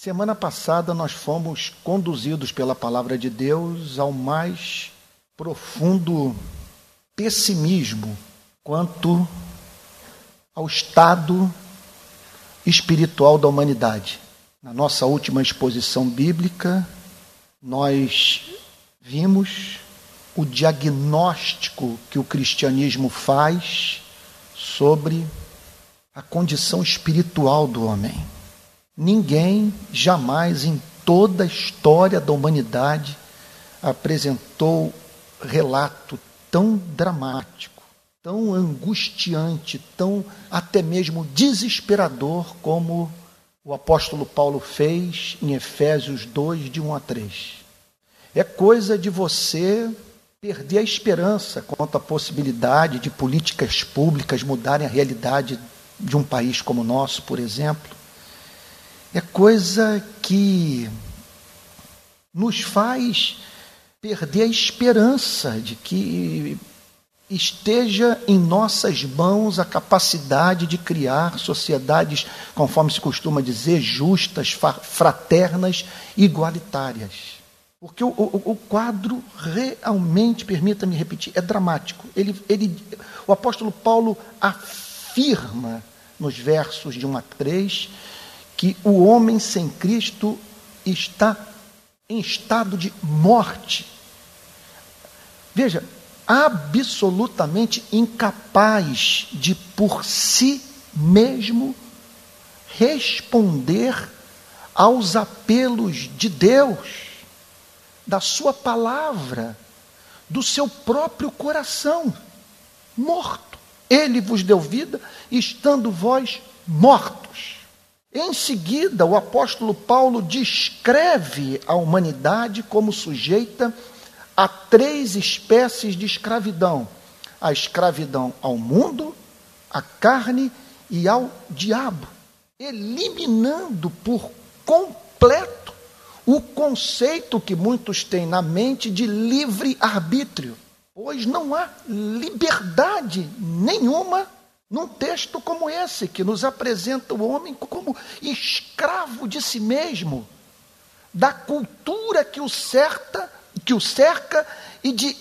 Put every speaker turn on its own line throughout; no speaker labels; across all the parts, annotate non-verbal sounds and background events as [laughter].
Semana passada nós fomos conduzidos pela palavra de Deus ao mais profundo pessimismo quanto ao estado espiritual da humanidade. Na nossa última exposição bíblica, nós vimos o diagnóstico que o cristianismo faz sobre a condição espiritual do homem. Ninguém jamais em toda a história da humanidade apresentou relato tão dramático, tão angustiante, tão até mesmo desesperador como o apóstolo Paulo fez em Efésios 2, de 1 a 3. É coisa de você perder a esperança quanto à possibilidade de políticas públicas mudarem a realidade de um país como o nosso, por exemplo. É coisa que nos faz perder a esperança de que esteja em nossas mãos a capacidade de criar sociedades, conforme se costuma dizer, justas, fraternas, igualitárias. Porque o, o, o quadro realmente, permita-me repetir, é dramático. Ele, ele, o apóstolo Paulo afirma nos versos de 1 a 3 que o homem sem Cristo está em estado de morte. Veja, absolutamente incapaz de por si mesmo responder aos apelos de Deus da sua palavra, do seu próprio coração, morto. Ele vos deu vida, estando vós mortos. Em seguida, o apóstolo Paulo descreve a humanidade como sujeita a três espécies de escravidão: a escravidão ao mundo, à carne e ao diabo, eliminando por completo o conceito que muitos têm na mente de livre-arbítrio, pois não há liberdade nenhuma num texto como esse, que nos apresenta o homem como escravo de si mesmo, da cultura que o cerca, que o cerca e de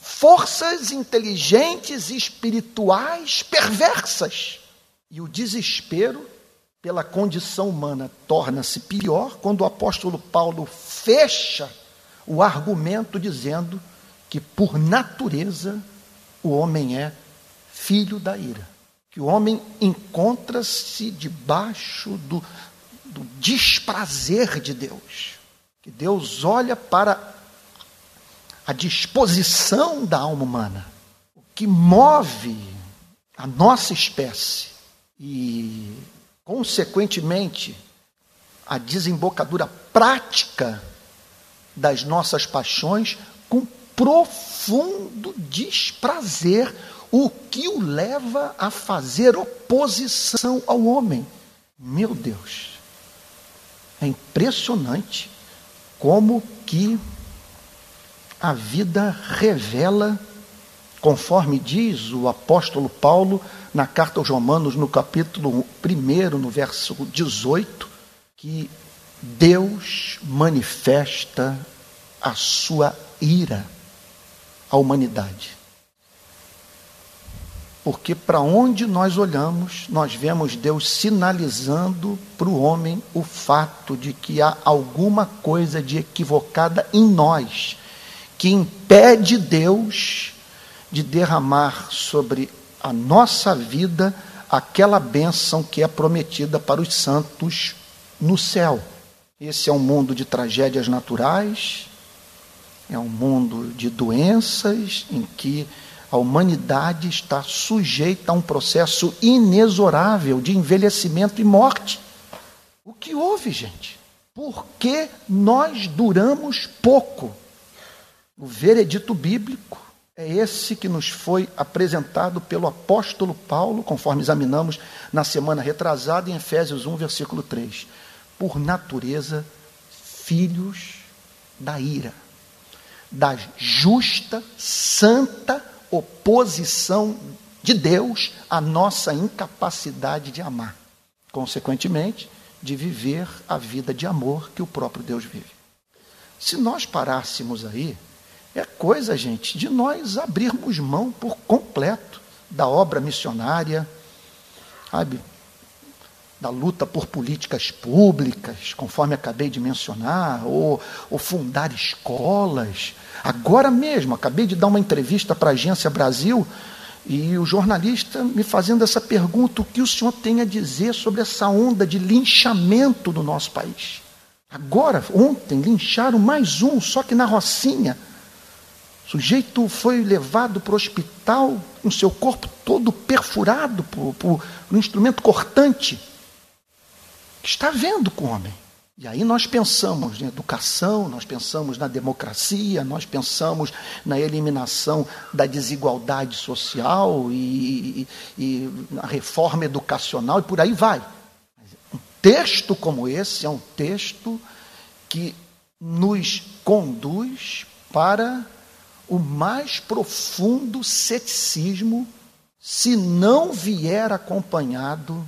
forças inteligentes e espirituais perversas. E o desespero pela condição humana torna-se pior quando o apóstolo Paulo fecha o argumento dizendo que, por natureza, o homem é filho da ira. Que o homem encontra-se debaixo do, do desprazer de Deus. Que Deus olha para a disposição da alma humana, o que move a nossa espécie e Consequentemente, a desembocadura prática das nossas paixões com profundo desprazer, o que o leva a fazer oposição ao homem. Meu Deus, é impressionante como que a vida revela, conforme diz o apóstolo Paulo, na carta aos Romanos, no capítulo 1, no verso 18, que Deus manifesta a sua ira à humanidade. Porque para onde nós olhamos, nós vemos Deus sinalizando para o homem o fato de que há alguma coisa de equivocada em nós, que impede Deus de derramar sobre a nossa vida aquela bênção que é prometida para os santos no céu. Esse é um mundo de tragédias naturais, é um mundo de doenças em que a humanidade está sujeita a um processo inexorável de envelhecimento e morte. O que houve, gente? Por que nós duramos pouco? O veredito bíblico é esse que nos foi apresentado pelo apóstolo Paulo, conforme examinamos na semana retrasada, em Efésios 1, versículo 3. Por natureza, filhos da ira, da justa, santa oposição de Deus à nossa incapacidade de amar. Consequentemente, de viver a vida de amor que o próprio Deus vive. Se nós parássemos aí, é coisa, gente, de nós abrirmos mão por completo da obra missionária, sabe? Da luta por políticas públicas, conforme acabei de mencionar, ou, ou fundar escolas. Agora mesmo, acabei de dar uma entrevista para a Agência Brasil e o jornalista me fazendo essa pergunta: o que o senhor tem a dizer sobre essa onda de linchamento no nosso país? Agora, ontem, lincharam mais um, só que na Rocinha. O sujeito foi levado para o hospital com seu corpo todo perfurado por, por um instrumento cortante. Que está vendo com o homem? E aí nós pensamos em educação, nós pensamos na democracia, nós pensamos na eliminação da desigualdade social e, e, e na reforma educacional e por aí vai. Um texto como esse é um texto que nos conduz para o mais profundo ceticismo se não vier acompanhado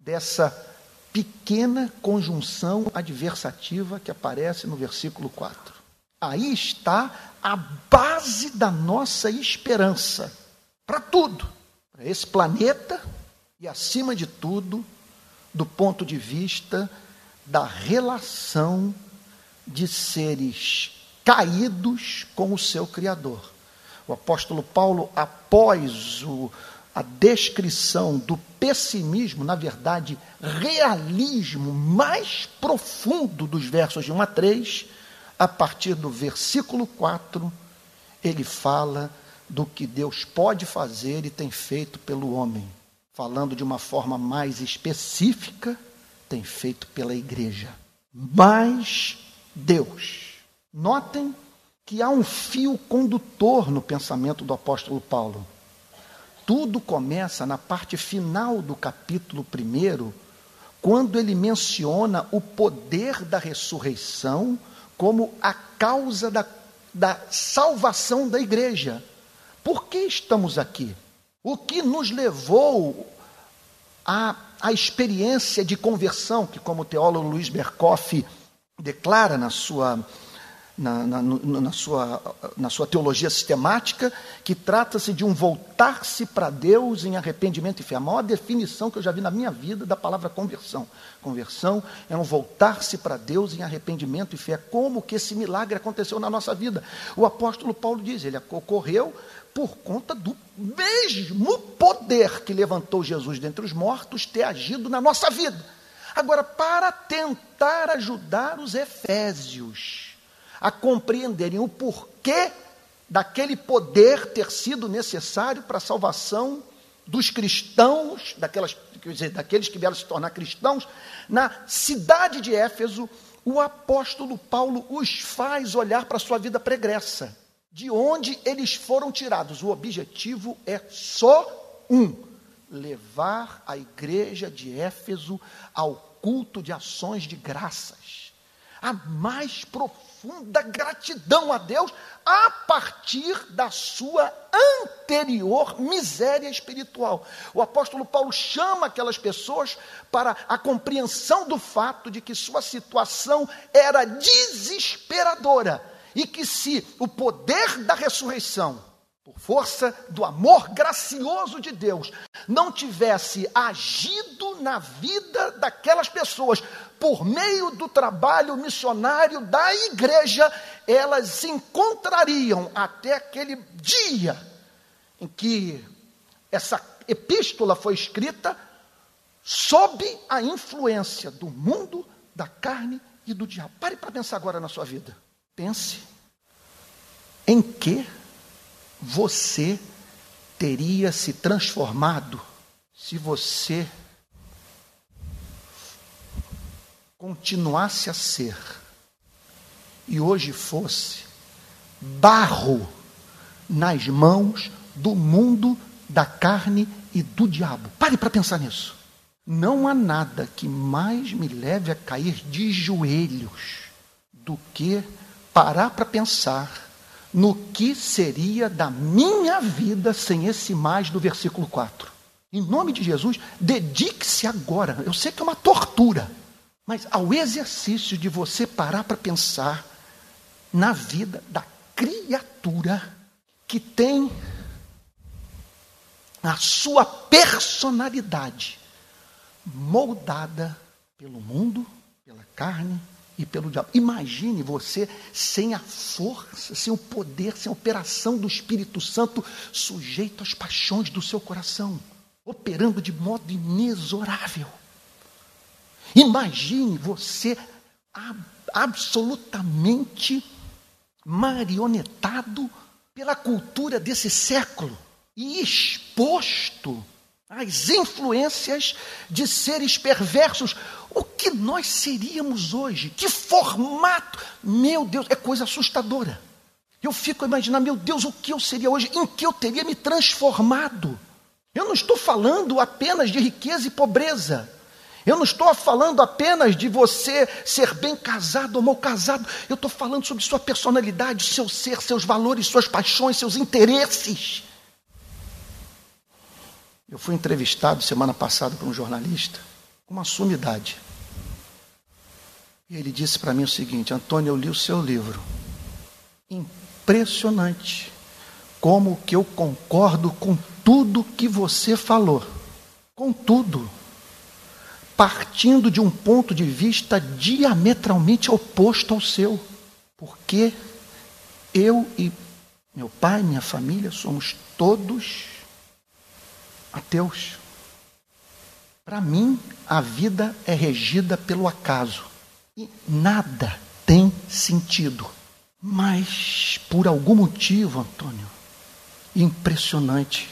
dessa pequena conjunção adversativa que aparece no versículo 4. Aí está a base da nossa esperança para tudo, para esse planeta e, acima de tudo, do ponto de vista da relação de seres caídos com o seu Criador. O apóstolo Paulo, após o, a descrição do pessimismo, na verdade, realismo mais profundo dos versos de 1 a 3, a partir do versículo 4, ele fala do que Deus pode fazer e tem feito pelo homem. Falando de uma forma mais específica, tem feito pela igreja. Mas Deus. Notem que há um fio condutor no pensamento do apóstolo Paulo. Tudo começa na parte final do capítulo 1, quando ele menciona o poder da ressurreição como a causa da, da salvação da igreja. Por que estamos aqui? O que nos levou à, à experiência de conversão, que, como o teólogo Luiz Berkoff declara na sua na, na, na, sua, na sua teologia sistemática, que trata-se de um voltar-se para Deus em arrependimento e fé. A maior definição que eu já vi na minha vida da palavra conversão. Conversão é um voltar-se para Deus em arrependimento e fé. Como que esse milagre aconteceu na nossa vida? O apóstolo Paulo diz, ele ocorreu por conta do mesmo poder que levantou Jesus dentre os mortos ter agido na nossa vida. Agora, para tentar ajudar os efésios, a compreenderem o porquê daquele poder ter sido necessário para a salvação dos cristãos, daquelas, dizer, daqueles que vieram se tornar cristãos, na cidade de Éfeso, o apóstolo Paulo os faz olhar para a sua vida pregressa, de onde eles foram tirados. O objetivo é só um: levar a igreja de Éfeso ao culto de ações de graças, a mais profunda profunda gratidão a Deus a partir da sua anterior miséria espiritual. O apóstolo Paulo chama aquelas pessoas para a compreensão do fato de que sua situação era desesperadora e que se o poder da ressurreição por força do amor gracioso de Deus, não tivesse agido na vida daquelas pessoas por meio do trabalho missionário da igreja, elas encontrariam até aquele dia em que essa epístola foi escrita sob a influência do mundo, da carne e do diabo. Pare para pensar agora na sua vida. Pense em que você teria se transformado se você continuasse a ser e hoje fosse barro nas mãos do mundo, da carne e do diabo. Pare para pensar nisso. Não há nada que mais me leve a cair de joelhos do que parar para pensar no que seria da minha vida sem esse mais do versículo 4. Em nome de Jesus, dedique-se agora. Eu sei que é uma tortura, mas ao exercício de você parar para pensar na vida da criatura que tem a sua personalidade moldada pelo mundo, pela carne e pelo diabo. Imagine você sem a força, sem o poder, sem a operação do Espírito Santo, sujeito às paixões do seu coração, operando de modo inexorável. Imagine você absolutamente marionetado pela cultura desse século e exposto às influências de seres perversos. O que nós seríamos hoje? Que formato? Meu Deus, é coisa assustadora. Eu fico a imaginar, meu Deus, o que eu seria hoje? Em que eu teria me transformado? Eu não estou falando apenas de riqueza e pobreza. Eu não estou falando apenas de você ser bem casado ou mal casado. Eu estou falando sobre sua personalidade, seu ser, seus valores, suas paixões, seus interesses. Eu fui entrevistado semana passada por um jornalista uma sumidade. E ele disse para mim o seguinte: Antônio, eu li o seu livro. Impressionante como que eu concordo com tudo que você falou. Com tudo partindo de um ponto de vista diametralmente oposto ao seu. Porque eu e meu pai, minha família, somos todos ateus. Para mim, a vida é regida pelo acaso. E nada tem sentido. Mas, por algum motivo, Antônio, impressionante,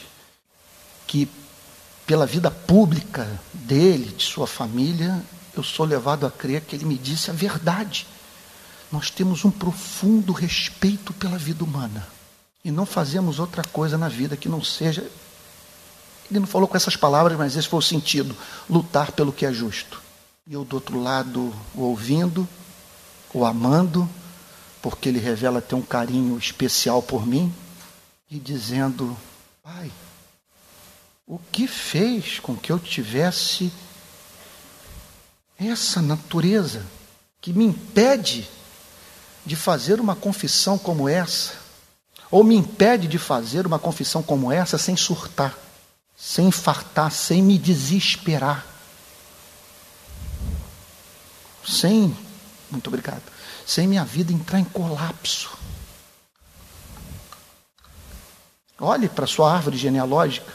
que pela vida pública dele, de sua família, eu sou levado a crer que ele me disse a verdade. Nós temos um profundo respeito pela vida humana e não fazemos outra coisa na vida que não seja. Ele não falou com essas palavras, mas esse foi o sentido: lutar pelo que é justo. E eu do outro lado, o ouvindo, o amando, porque ele revela ter um carinho especial por mim, e dizendo: Pai, o que fez com que eu tivesse essa natureza que me impede de fazer uma confissão como essa, ou me impede de fazer uma confissão como essa sem surtar, sem infartar, sem me desesperar, sem, muito obrigado, sem minha vida entrar em colapso. Olhe para a sua árvore genealógica.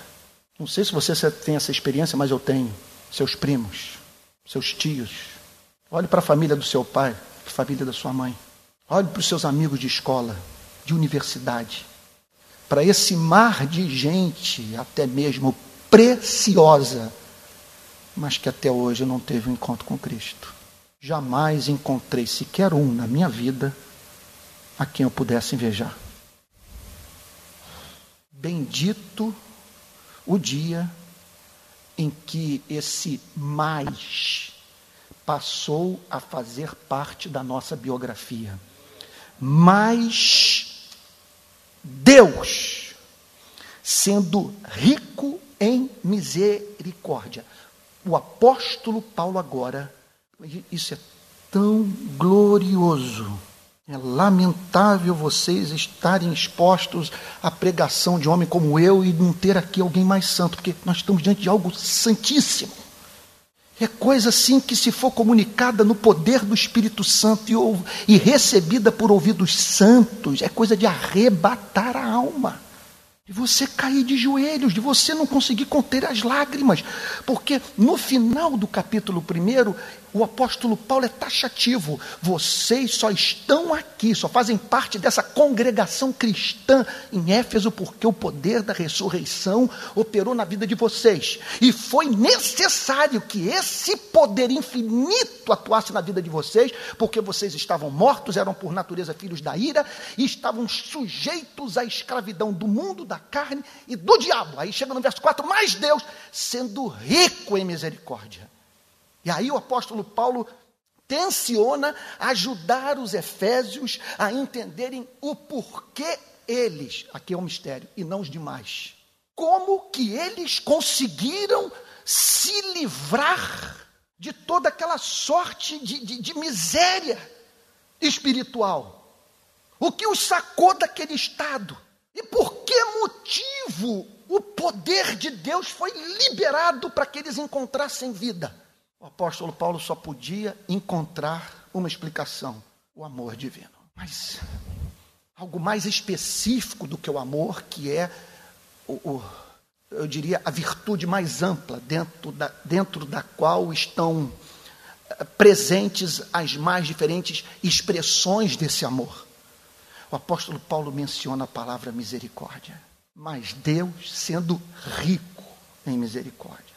Não sei se você tem essa experiência, mas eu tenho. Seus primos, seus tios. Olhe para a família do seu pai, a família da sua mãe. Olhe para os seus amigos de escola, de universidade. Para esse mar de gente, até mesmo preciosa, mas que até hoje não teve um encontro com Cristo. Jamais encontrei sequer um na minha vida a quem eu pudesse invejar. Bendito o dia em que esse mais passou a fazer parte da nossa biografia. Mas Deus, sendo rico em misericórdia. O apóstolo Paulo agora, isso é tão glorioso é lamentável vocês estarem expostos à pregação de homem como eu e não ter aqui alguém mais santo, porque nós estamos diante de algo santíssimo. É coisa assim que, se for comunicada no poder do Espírito Santo e, e recebida por ouvidos santos, é coisa de arrebatar a alma de você cair de joelhos, de você não conseguir conter as lágrimas, porque no final do capítulo 1, o apóstolo Paulo é taxativo. Vocês só estão aqui, só fazem parte dessa congregação cristã em Éfeso, porque o poder da ressurreição operou na vida de vocês. E foi necessário que esse poder infinito atuasse na vida de vocês, porque vocês estavam mortos, eram por natureza filhos da ira, e estavam sujeitos à escravidão do mundo, da carne e do diabo. Aí chega no verso 4, mas Deus, sendo rico em misericórdia e aí o apóstolo Paulo tensiona ajudar os efésios a entenderem o porquê eles, aqui é um mistério, e não os demais. Como que eles conseguiram se livrar de toda aquela sorte de, de, de miséria espiritual. O que os sacou daquele estado? E por que motivo o poder de Deus foi liberado para que eles encontrassem vida? O apóstolo Paulo só podia encontrar uma explicação: o amor divino. Mas algo mais específico do que o amor, que é o, o eu diria, a virtude mais ampla dentro da, dentro da qual estão eh, presentes as mais diferentes expressões desse amor. O apóstolo Paulo menciona a palavra misericórdia, mas Deus sendo rico em misericórdia.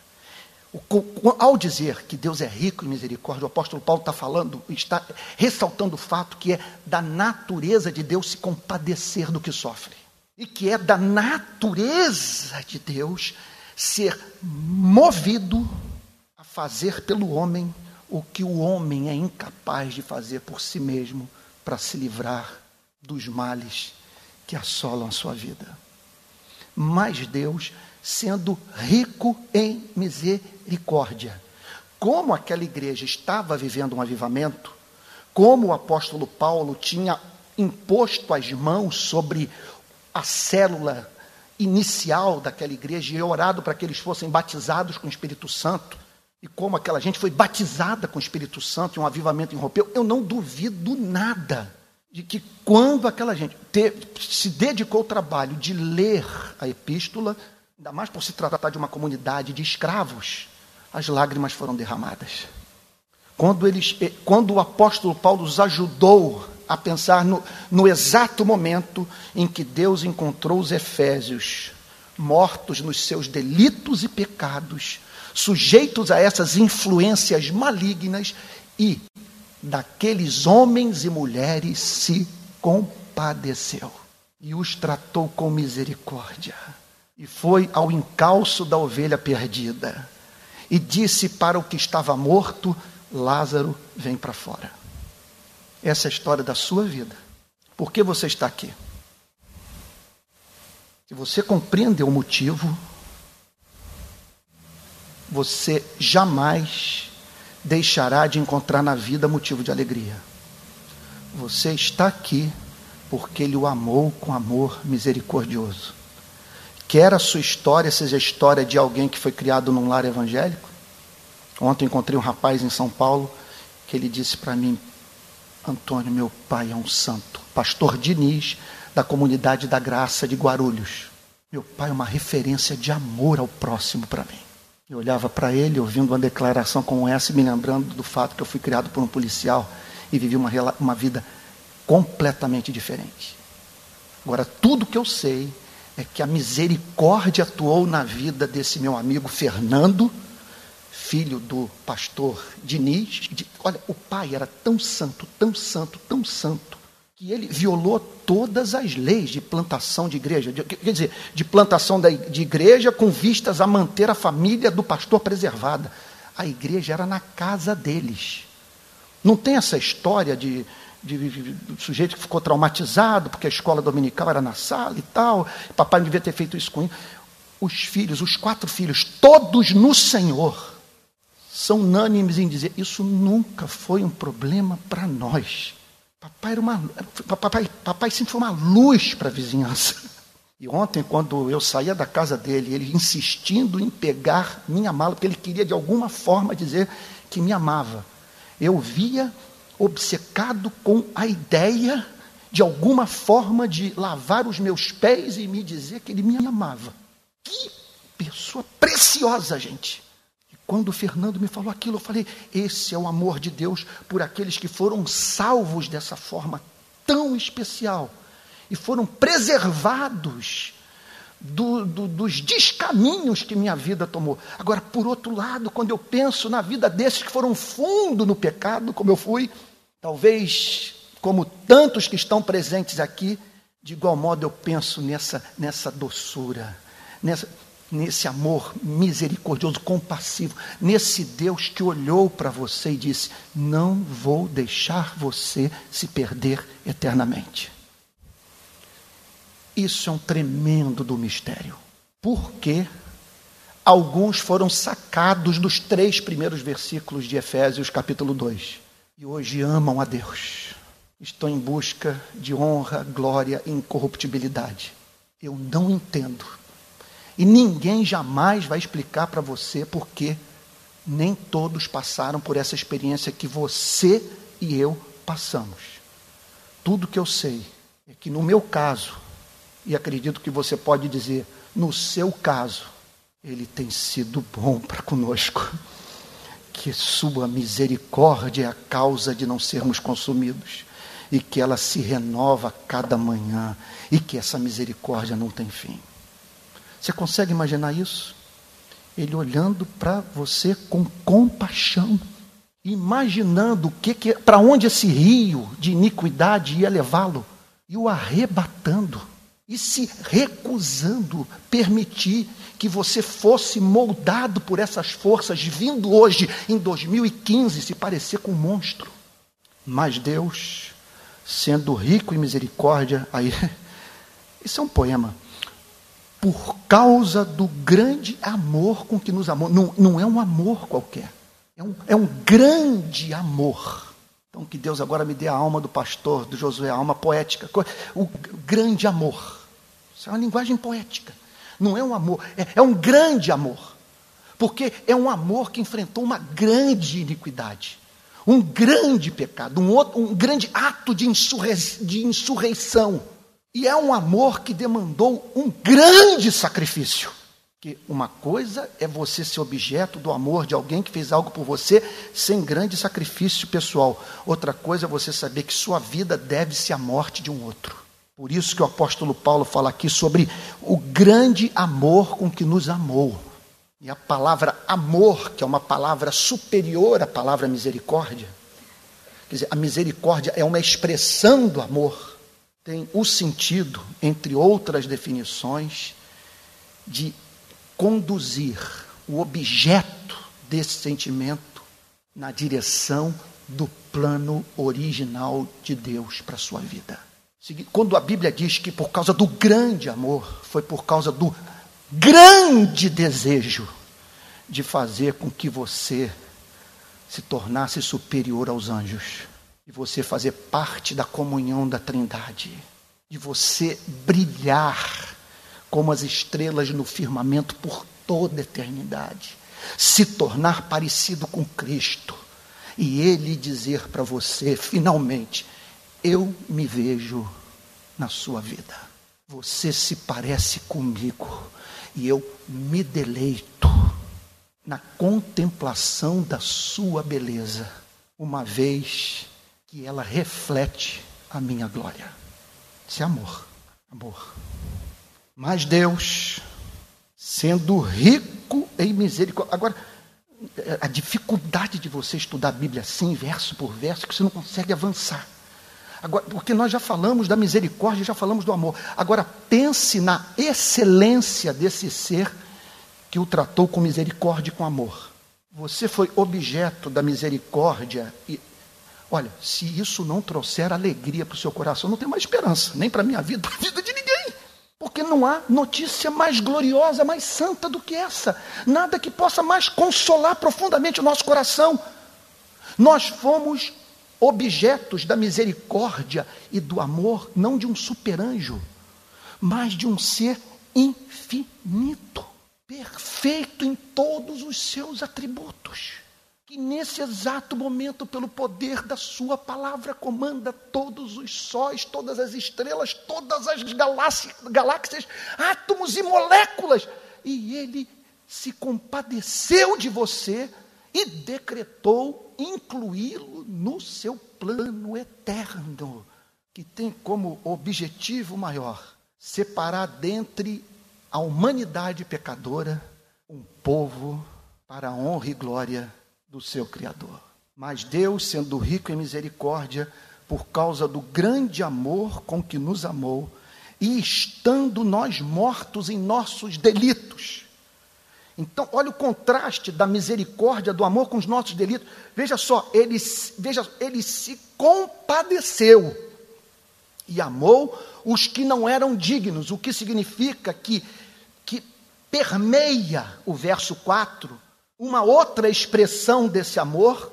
Ao dizer que Deus é rico em misericórdia, o apóstolo Paulo está falando, está ressaltando o fato que é da natureza de Deus se compadecer do que sofre e que é da natureza de Deus ser movido a fazer pelo homem o que o homem é incapaz de fazer por si mesmo para se livrar dos males que assolam a sua vida. Mas Deus, sendo rico em misericórdia, como aquela igreja estava vivendo um avivamento, como o apóstolo Paulo tinha imposto as mãos sobre a célula inicial daquela igreja e orado para que eles fossem batizados com o Espírito Santo. E como aquela gente foi batizada com o Espírito Santo e um avivamento irrompeu, eu não duvido nada de que quando aquela gente se dedicou ao trabalho de ler a epístola, ainda mais por se tratar de uma comunidade de escravos, as lágrimas foram derramadas. Quando, eles, eh, quando o apóstolo Paulo os ajudou a pensar no, no exato momento em que Deus encontrou os Efésios mortos nos seus delitos e pecados, sujeitos a essas influências malignas, e daqueles homens e mulheres se compadeceu e os tratou com misericórdia. E foi ao encalço da ovelha perdida e disse para o que estava morto: Lázaro, vem para fora. Essa é a história da sua vida. Por que você está aqui? Se você compreender o motivo, você jamais deixará de encontrar na vida motivo de alegria. Você está aqui porque Ele o amou com amor misericordioso. Quer a sua história seja a história de alguém que foi criado num lar evangélico? Ontem encontrei um rapaz em São Paulo que ele disse para mim: Antônio, meu pai é um santo. Pastor Diniz, da comunidade da Graça de Guarulhos. Meu pai é uma referência de amor ao próximo para mim. Eu olhava para ele, ouvindo uma declaração como essa, e me lembrando do fato que eu fui criado por um policial e vivi uma, uma vida completamente diferente. Agora, tudo que eu sei é que a misericórdia atuou na vida desse meu amigo Fernando filho do pastor Diniz. De, olha, o pai era tão santo, tão santo, tão santo, que ele violou todas as leis de plantação de igreja. De, quer dizer, de plantação de igreja com vistas a manter a família do pastor preservada. A igreja era na casa deles. Não tem essa história de, de, de, de, sujeito que ficou traumatizado porque a escola dominical era na sala e tal. Papai não devia ter feito isso com ele. Os filhos, os quatro filhos, todos no Senhor são unânimes em dizer: isso nunca foi um problema para nós. Papai, era uma, papai, papai sempre foi uma luz para a vizinhança. E ontem, quando eu saía da casa dele, ele insistindo em pegar minha mala, porque ele queria de alguma forma dizer que me amava. Eu via obcecado com a ideia de alguma forma de lavar os meus pés e me dizer que ele me amava. Que pessoa preciosa, gente. Quando o Fernando me falou aquilo, eu falei: esse é o amor de Deus por aqueles que foram salvos dessa forma tão especial e foram preservados do, do, dos descaminhos que minha vida tomou. Agora, por outro lado, quando eu penso na vida desses que foram fundo no pecado, como eu fui, talvez como tantos que estão presentes aqui, de igual modo eu penso nessa, nessa doçura, nessa nesse amor misericordioso, compassivo, nesse Deus que olhou para você e disse: Não vou deixar você se perder eternamente. Isso é um tremendo do mistério. Porque alguns foram sacados dos três primeiros versículos de Efésios, capítulo 2. E hoje amam a Deus. Estão em busca de honra, glória e incorruptibilidade. Eu não entendo. E ninguém jamais vai explicar para você por que nem todos passaram por essa experiência que você e eu passamos. Tudo que eu sei é que no meu caso, e acredito que você pode dizer, no seu caso, ele tem sido bom para conosco. Que sua misericórdia é a causa de não sermos consumidos e que ela se renova cada manhã e que essa misericórdia não tem fim. Você consegue imaginar isso? Ele olhando para você com compaixão, imaginando que, que para onde esse rio de iniquidade ia levá-lo e o arrebatando e se recusando permitir que você fosse moldado por essas forças, vindo hoje, em 2015, se parecer com um monstro. Mas Deus, sendo rico em misericórdia, aí, [laughs] isso é um poema. Por causa do grande amor com que nos amou. Não, não é um amor qualquer, é um, é um grande amor então, que Deus agora me dê a alma do pastor, do Josué, a alma poética, o grande amor. Isso é uma linguagem poética. Não é um amor, é, é um grande amor. Porque é um amor que enfrentou uma grande iniquidade, um grande pecado, um, outro, um grande ato de, insurrei, de insurreição. E é um amor que demandou um grande sacrifício. Que uma coisa é você ser objeto do amor de alguém que fez algo por você sem grande sacrifício pessoal. Outra coisa é você saber que sua vida deve-se à morte de um outro. Por isso que o apóstolo Paulo fala aqui sobre o grande amor com que nos amou. E a palavra amor, que é uma palavra superior à palavra misericórdia, quer dizer, a misericórdia é uma expressão do amor, tem o sentido, entre outras definições, de conduzir o objeto desse sentimento na direção do plano original de Deus para a sua vida. Quando a Bíblia diz que por causa do grande amor, foi por causa do grande desejo de fazer com que você se tornasse superior aos anjos, e você fazer parte da comunhão da Trindade, de você brilhar como as estrelas no firmamento por toda a eternidade. Se tornar parecido com Cristo. E Ele dizer para você, finalmente, eu me vejo na sua vida. Você se parece comigo. E eu me deleito na contemplação da sua beleza, uma vez que ela reflete a minha glória. Isso é amor. Amor. Mas Deus, sendo rico em misericórdia. Agora, a dificuldade de você estudar a Bíblia assim, verso por verso, que você não consegue avançar. Agora, porque nós já falamos da misericórdia, já falamos do amor. Agora, pense na excelência desse ser que o tratou com misericórdia e com amor. Você foi objeto da misericórdia e. Olha, se isso não trouxer alegria para o seu coração, não tem mais esperança, nem para a minha vida, [laughs] para a vida de ninguém. Porque não há notícia mais gloriosa, mais santa do que essa. Nada que possa mais consolar profundamente o nosso coração. Nós fomos objetos da misericórdia e do amor, não de um superanjo, mas de um ser infinito, perfeito em todos os seus atributos que nesse exato momento, pelo poder da Sua palavra, comanda todos os sóis, todas as estrelas, todas as galáxias, átomos e moléculas. E Ele se compadeceu de você e decretou incluí-lo no seu plano eterno, que tem como objetivo maior separar dentre a humanidade pecadora um povo para a honra e glória do seu Criador. Mas Deus, sendo rico em misericórdia, por causa do grande amor com que nos amou, e estando nós mortos em nossos delitos. Então, olha o contraste da misericórdia, do amor com os nossos delitos. Veja só, ele, veja, ele se compadeceu e amou os que não eram dignos, o que significa que, que permeia o verso 4 uma outra expressão desse amor,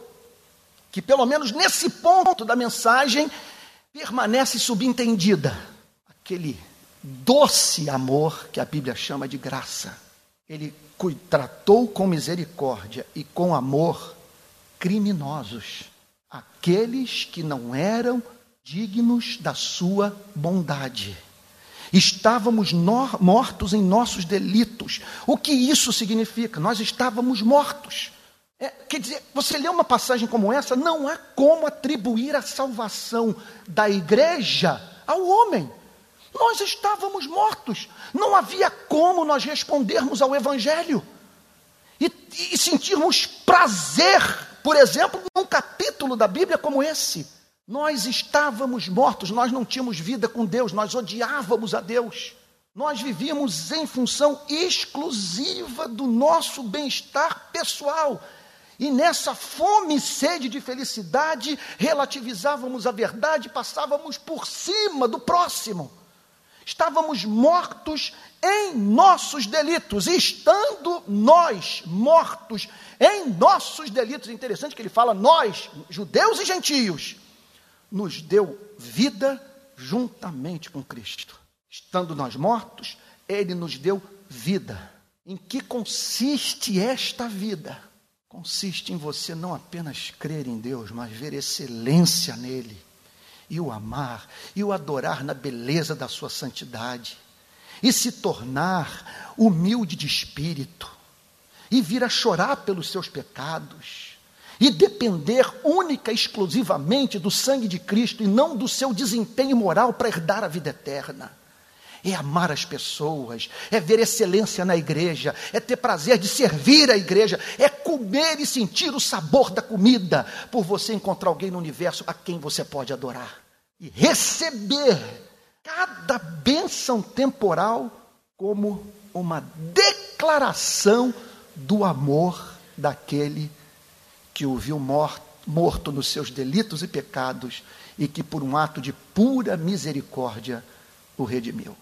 que pelo menos nesse ponto da mensagem permanece subentendida. Aquele doce amor que a Bíblia chama de graça. Ele tratou com misericórdia e com amor criminosos, aqueles que não eram dignos da sua bondade. Estávamos mortos em nossos delitos. O que isso significa? Nós estávamos mortos. É, quer dizer, você lê uma passagem como essa, não há como atribuir a salvação da igreja ao homem. Nós estávamos mortos. Não havia como nós respondermos ao Evangelho e, e sentirmos prazer, por exemplo, num capítulo da Bíblia como esse. Nós estávamos mortos, nós não tínhamos vida com Deus, nós odiávamos a Deus. Nós vivíamos em função exclusiva do nosso bem-estar pessoal. E nessa fome e sede de felicidade, relativizávamos a verdade, passávamos por cima do próximo. Estávamos mortos em nossos delitos, estando nós mortos em nossos delitos, interessante que ele fala nós, judeus e gentios, nos deu vida juntamente com Cristo. Estando nós mortos, Ele nos deu vida. Em que consiste esta vida? Consiste em você não apenas crer em Deus, mas ver excelência nele, e o amar, e o adorar na beleza da sua santidade, e se tornar humilde de espírito, e vir a chorar pelos seus pecados, e depender única e exclusivamente do sangue de Cristo e não do seu desempenho moral para herdar a vida eterna. É amar as pessoas, é ver excelência na igreja, é ter prazer de servir a igreja, é comer e sentir o sabor da comida, por você encontrar alguém no universo a quem você pode adorar. E receber cada bênção temporal como uma declaração do amor daquele que o viu morto, morto nos seus delitos e pecados e que, por um ato de pura misericórdia, o redimiu.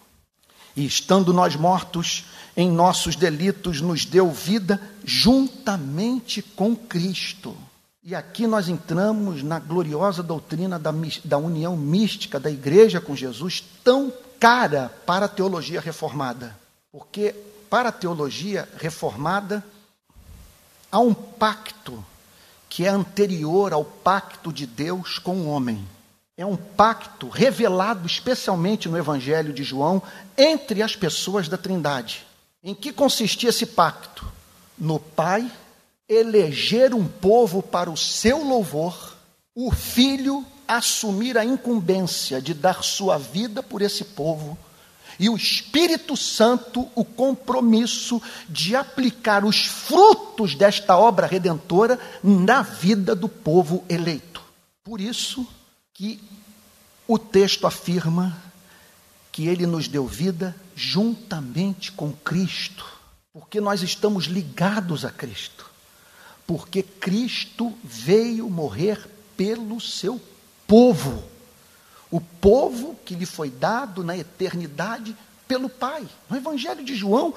E estando nós mortos em nossos delitos, nos deu vida juntamente com Cristo. E aqui nós entramos na gloriosa doutrina da, da união mística da igreja com Jesus, tão cara para a teologia reformada. Porque para a teologia reformada há um pacto que é anterior ao pacto de Deus com o homem. É um pacto revelado especialmente no Evangelho de João entre as pessoas da Trindade. Em que consistia esse pacto? No Pai eleger um povo para o seu louvor, o Filho assumir a incumbência de dar sua vida por esse povo e o Espírito Santo o compromisso de aplicar os frutos desta obra redentora na vida do povo eleito. Por isso que o texto afirma que ele nos deu vida juntamente com Cristo, porque nós estamos ligados a Cristo, porque Cristo veio morrer pelo seu povo o povo que lhe foi dado na eternidade pelo Pai. No Evangelho de João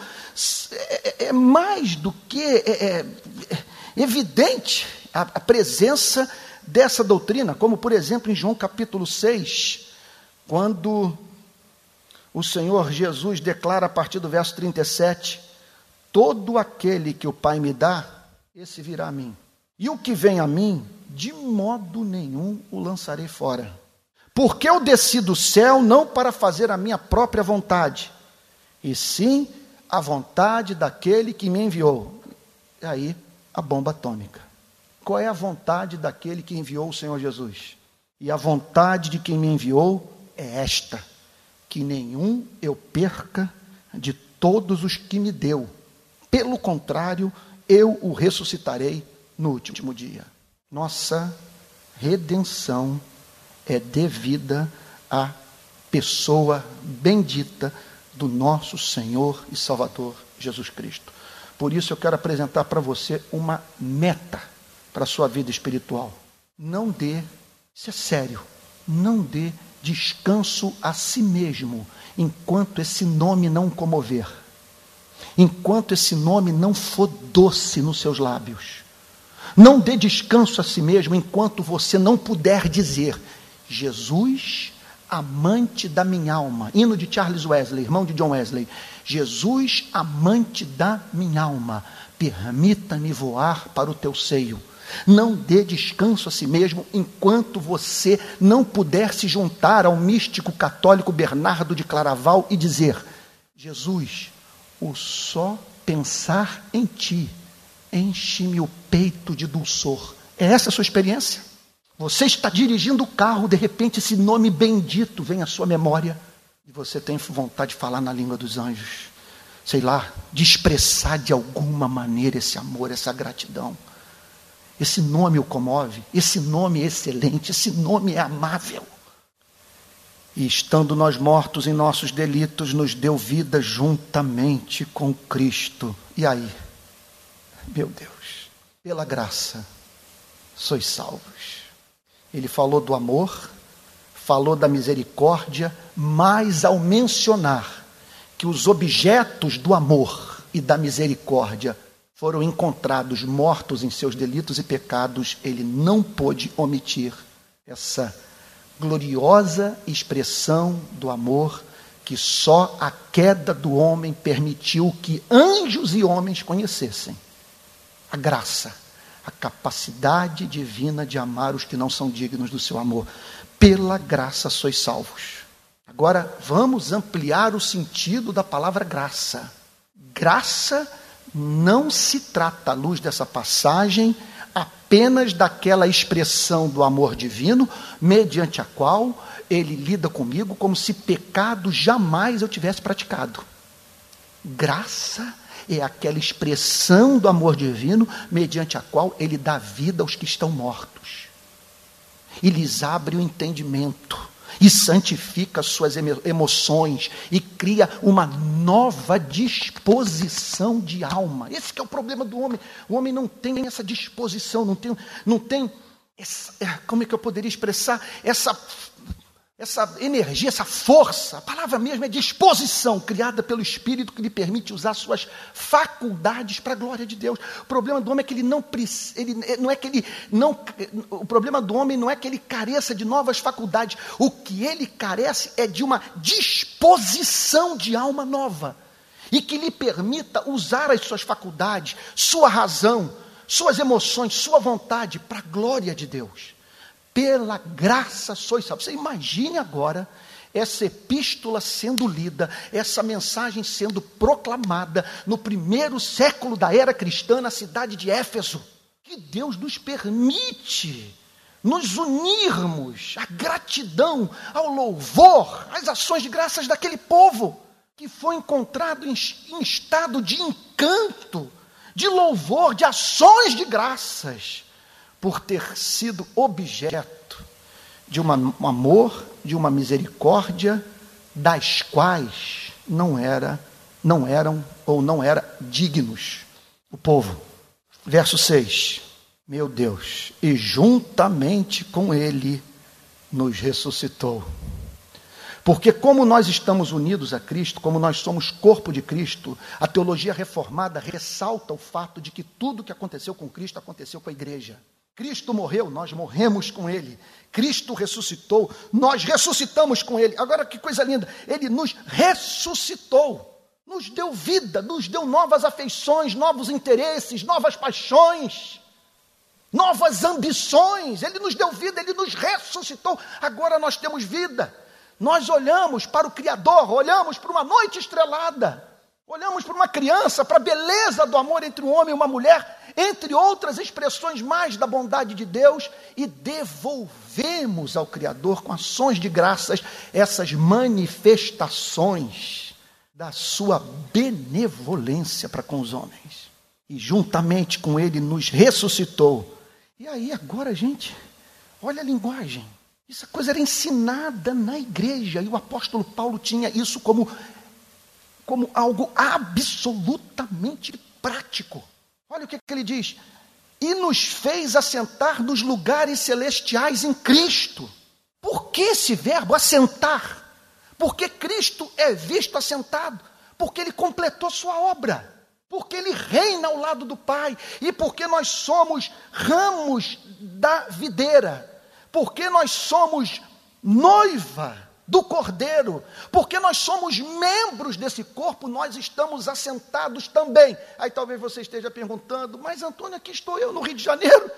é, é, é mais do que é, é, é evidente a, a presença dessa doutrina, como por exemplo em João capítulo 6, quando o Senhor Jesus declara a partir do verso 37: Todo aquele que o Pai me dá, esse virá a mim. E o que vem a mim, de modo nenhum o lançarei fora. Porque eu desci do céu não para fazer a minha própria vontade, e sim a vontade daquele que me enviou. E aí, a bomba atômica. Qual é a vontade daquele que enviou o Senhor Jesus? E a vontade de quem me enviou é esta: que nenhum eu perca de todos os que me deu. Pelo contrário, eu o ressuscitarei no último dia. Nossa redenção é devida à pessoa bendita do nosso Senhor e Salvador Jesus Cristo. Por isso eu quero apresentar para você uma meta para a sua vida espiritual. Não dê, isso é sério, não dê descanso a si mesmo enquanto esse nome não comover. enquanto esse nome não for doce nos seus lábios. Não dê descanso a si mesmo enquanto você não puder dizer: Jesus, amante da minha alma. Hino de Charles Wesley, irmão de John Wesley. Jesus, amante da minha alma, permita-me voar para o teu seio. Não dê descanso a si mesmo enquanto você não puder se juntar ao místico católico Bernardo de Claraval e dizer: Jesus, o só pensar em ti enche-me o peito de dulçor. É essa a sua experiência? Você está dirigindo o carro, de repente esse nome bendito vem à sua memória e você tem vontade de falar na língua dos anjos. Sei lá, de expressar de alguma maneira esse amor, essa gratidão. Esse nome o comove, esse nome é excelente, esse nome é amável. E estando nós mortos em nossos delitos, nos deu vida juntamente com Cristo. E aí? Meu Deus, pela graça sois salvos. Ele falou do amor, falou da misericórdia, mas ao mencionar que os objetos do amor e da misericórdia foram encontrados mortos em seus delitos e pecados, ele não pôde omitir essa gloriosa expressão do amor que só a queda do homem permitiu que anjos e homens conhecessem. A graça, a capacidade divina de amar os que não são dignos do seu amor. Pela graça sois salvos. Agora vamos ampliar o sentido da palavra graça. Graça não se trata, à luz dessa passagem, apenas daquela expressão do amor divino, mediante a qual ele lida comigo como se pecado jamais eu tivesse praticado. Graça é aquela expressão do amor divino, mediante a qual ele dá vida aos que estão mortos e lhes abre o entendimento e santifica suas emoções e cria uma nova disposição de alma. Esse é o problema do homem. O homem não tem essa disposição, não tem, não tem essa, é, como é que eu poderia expressar essa essa energia, essa força, a palavra mesmo é disposição, criada pelo Espírito que lhe permite usar suas faculdades para a glória de Deus. O problema do homem é que ele não ele é, não é que ele não o problema do homem não é que ele careça de novas faculdades, o que ele carece é de uma disposição de alma nova. E que lhe permita usar as suas faculdades, sua razão, suas emoções, sua vontade para a glória de Deus pela graça sois salvos. Você imagine agora essa epístola sendo lida, essa mensagem sendo proclamada no primeiro século da era cristã na cidade de Éfeso. Que Deus nos permite nos unirmos à gratidão, ao louvor, às ações de graças daquele povo que foi encontrado em, em estado de encanto, de louvor, de ações de graças por ter sido objeto de um amor, de uma misericórdia, das quais não era, não eram ou não era dignos o povo. Verso 6. Meu Deus, e juntamente com ele nos ressuscitou. Porque, como nós estamos unidos a Cristo, como nós somos corpo de Cristo, a teologia reformada ressalta o fato de que tudo que aconteceu com Cristo aconteceu com a igreja. Cristo morreu, nós morremos com Ele. Cristo ressuscitou, nós ressuscitamos com Ele. Agora que coisa linda, Ele nos ressuscitou, nos deu vida, nos deu novas afeições, novos interesses, novas paixões, novas ambições. Ele nos deu vida, Ele nos ressuscitou. Agora nós temos vida. Nós olhamos para o Criador, olhamos para uma noite estrelada. Olhamos para uma criança, para a beleza do amor entre um homem e uma mulher, entre outras expressões mais da bondade de Deus, e devolvemos ao Criador com ações de graças essas manifestações da sua benevolência para com os homens. E juntamente com ele nos ressuscitou. E aí, agora, gente, olha a linguagem. Essa coisa era ensinada na igreja, e o apóstolo Paulo tinha isso como como algo absolutamente prático. Olha o que, que ele diz: e nos fez assentar nos lugares celestiais em Cristo. Por que esse verbo assentar? Porque Cristo é visto assentado. porque ele completou sua obra, porque ele reina ao lado do Pai e porque nós somos ramos da videira, porque nós somos noiva do Cordeiro, porque nós somos membros desse corpo, nós estamos assentados também. Aí talvez você esteja perguntando, mas Antônio, aqui estou eu no Rio de Janeiro,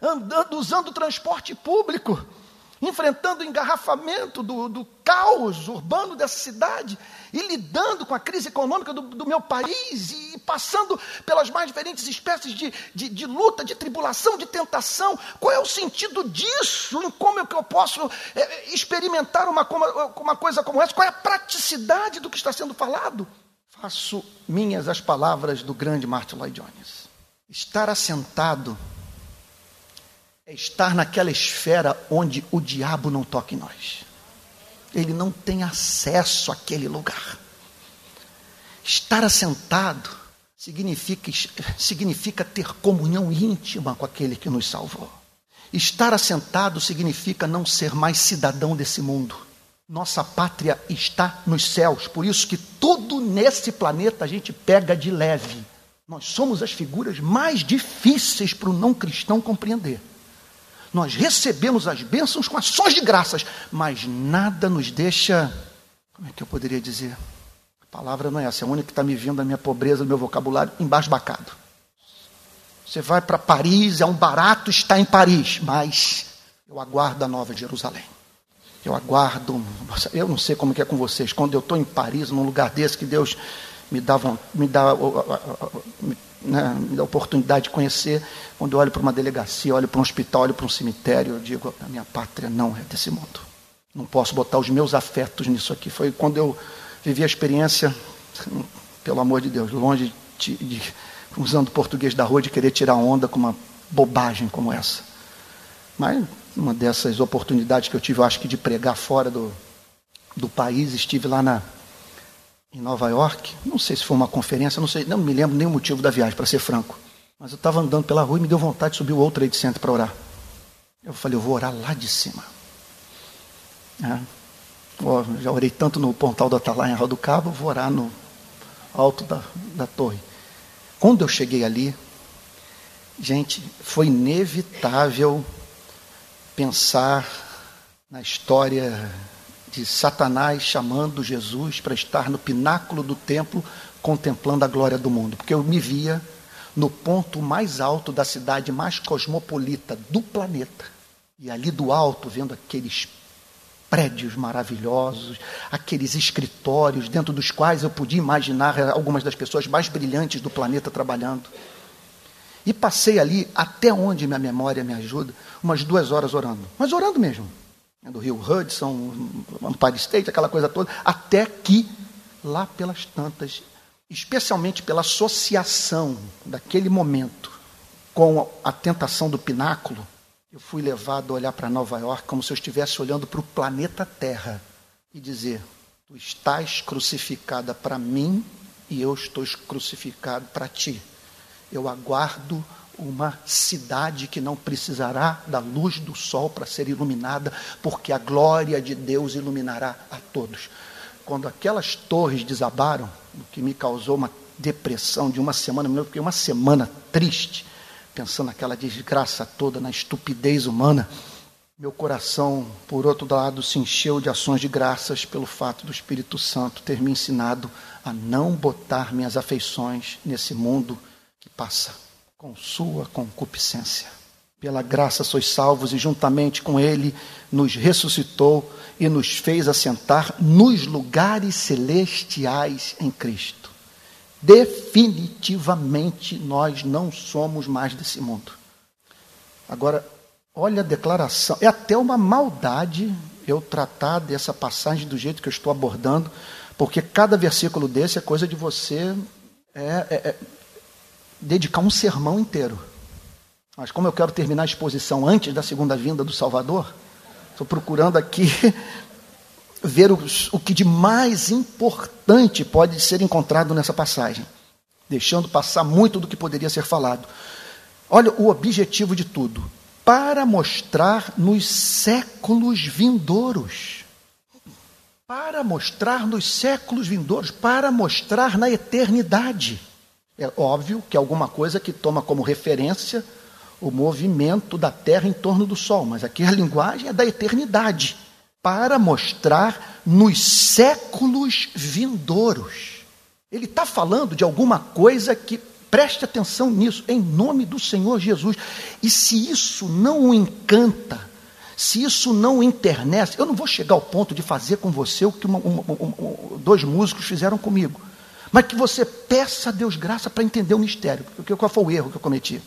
andando, usando transporte público enfrentando o engarrafamento do, do, caos urbano dessa cidade e lidando com a crise econômica do, do meu país e passando pelas mais diferentes espécies de, de, de, luta, de tribulação, de tentação. Qual é o sentido disso? Em como é que eu posso é, experimentar uma, uma coisa como essa? Qual é a praticidade do que está sendo falado? Faço minhas as palavras do grande Martin Lloyd Jones. Estar assentado é estar naquela esfera onde o diabo não toca em nós. Ele não tem acesso àquele lugar. Estar assentado significa, significa ter comunhão íntima com aquele que nos salvou. Estar assentado significa não ser mais cidadão desse mundo. Nossa pátria está nos céus, por isso que tudo nesse planeta a gente pega de leve. Nós somos as figuras mais difíceis para o não cristão compreender. Nós recebemos as bênçãos com ações de graças, mas nada nos deixa. Como é que eu poderia dizer? A palavra não é essa, é a única que está me vindo da minha pobreza, do meu vocabulário, embasbacado. Você vai para Paris, é um barato estar em Paris, mas eu aguardo a nova Jerusalém. Eu aguardo, eu não sei como é com vocês, quando eu estou em Paris, num lugar desse que Deus me dá, me dá, né, me dá a oportunidade de conhecer. Quando eu olho para uma delegacia, olho para um hospital, olho para um cemitério, eu digo: a minha pátria não é desse mundo. Não posso botar os meus afetos nisso aqui. Foi quando eu vivi a experiência, pelo amor de Deus, longe de, de usando o português da rua, de querer tirar onda com uma bobagem como essa. Mas uma dessas oportunidades que eu tive, eu acho que de pregar fora do, do país, estive lá na em Nova York. Não sei se foi uma conferência, não sei, não me lembro nem o motivo da viagem, para ser franco. Mas eu estava andando pela rua e me deu vontade de subir o outro Trade Center para orar. Eu falei, eu vou orar lá de cima. É. Oh, já orei tanto no Pontal da Atalaia em Rua do Cabo, vou orar no alto da, da torre. Quando eu cheguei ali, gente, foi inevitável pensar na história de Satanás chamando Jesus para estar no pináculo do templo contemplando a glória do mundo, porque eu me via no ponto mais alto da cidade mais cosmopolita do planeta. E ali do alto, vendo aqueles prédios maravilhosos, aqueles escritórios dentro dos quais eu podia imaginar algumas das pessoas mais brilhantes do planeta trabalhando. E passei ali, até onde minha memória me ajuda, umas duas horas orando. Mas orando mesmo. Né, do Rio Hudson, Empire State, aquela coisa toda, até que, lá pelas tantas, especialmente pela associação daquele momento com a tentação do pináculo, eu fui levado a olhar para Nova York como se eu estivesse olhando para o planeta Terra e dizer: Tu estás crucificada para mim e eu estou crucificado para ti. Eu aguardo uma cidade que não precisará da luz do sol para ser iluminada, porque a glória de Deus iluminará a todos. Quando aquelas torres desabaram, o que me causou uma depressão de uma semana, eu fiquei uma semana triste, pensando naquela desgraça toda, na estupidez humana. Meu coração, por outro lado, se encheu de ações de graças pelo fato do Espírito Santo ter me ensinado a não botar minhas afeições nesse mundo que passa com sua concupiscência. Pela graça sois salvos e juntamente com ele nos ressuscitou e nos fez assentar nos lugares celestiais em Cristo. Definitivamente nós não somos mais desse mundo. Agora, olha a declaração. É até uma maldade eu tratar dessa passagem do jeito que eu estou abordando, porque cada versículo desse é coisa de você é, é, é dedicar um sermão inteiro. Mas como eu quero terminar a exposição antes da segunda vinda do Salvador, estou procurando aqui [laughs] ver o, o que de mais importante pode ser encontrado nessa passagem, deixando passar muito do que poderia ser falado. Olha o objetivo de tudo: para mostrar nos séculos vindouros. para mostrar nos séculos vindouros, para mostrar na eternidade. É óbvio que é alguma coisa que toma como referência o movimento da Terra em torno do Sol, mas aqui a linguagem é da eternidade para mostrar nos séculos vindouros. Ele está falando de alguma coisa que preste atenção nisso, em nome do Senhor Jesus. E se isso não o encanta, se isso não o internece, eu não vou chegar ao ponto de fazer com você o que uma, uma, uma, dois músicos fizeram comigo, mas que você peça a Deus graça para entender o mistério. Porque qual foi o erro que eu cometi?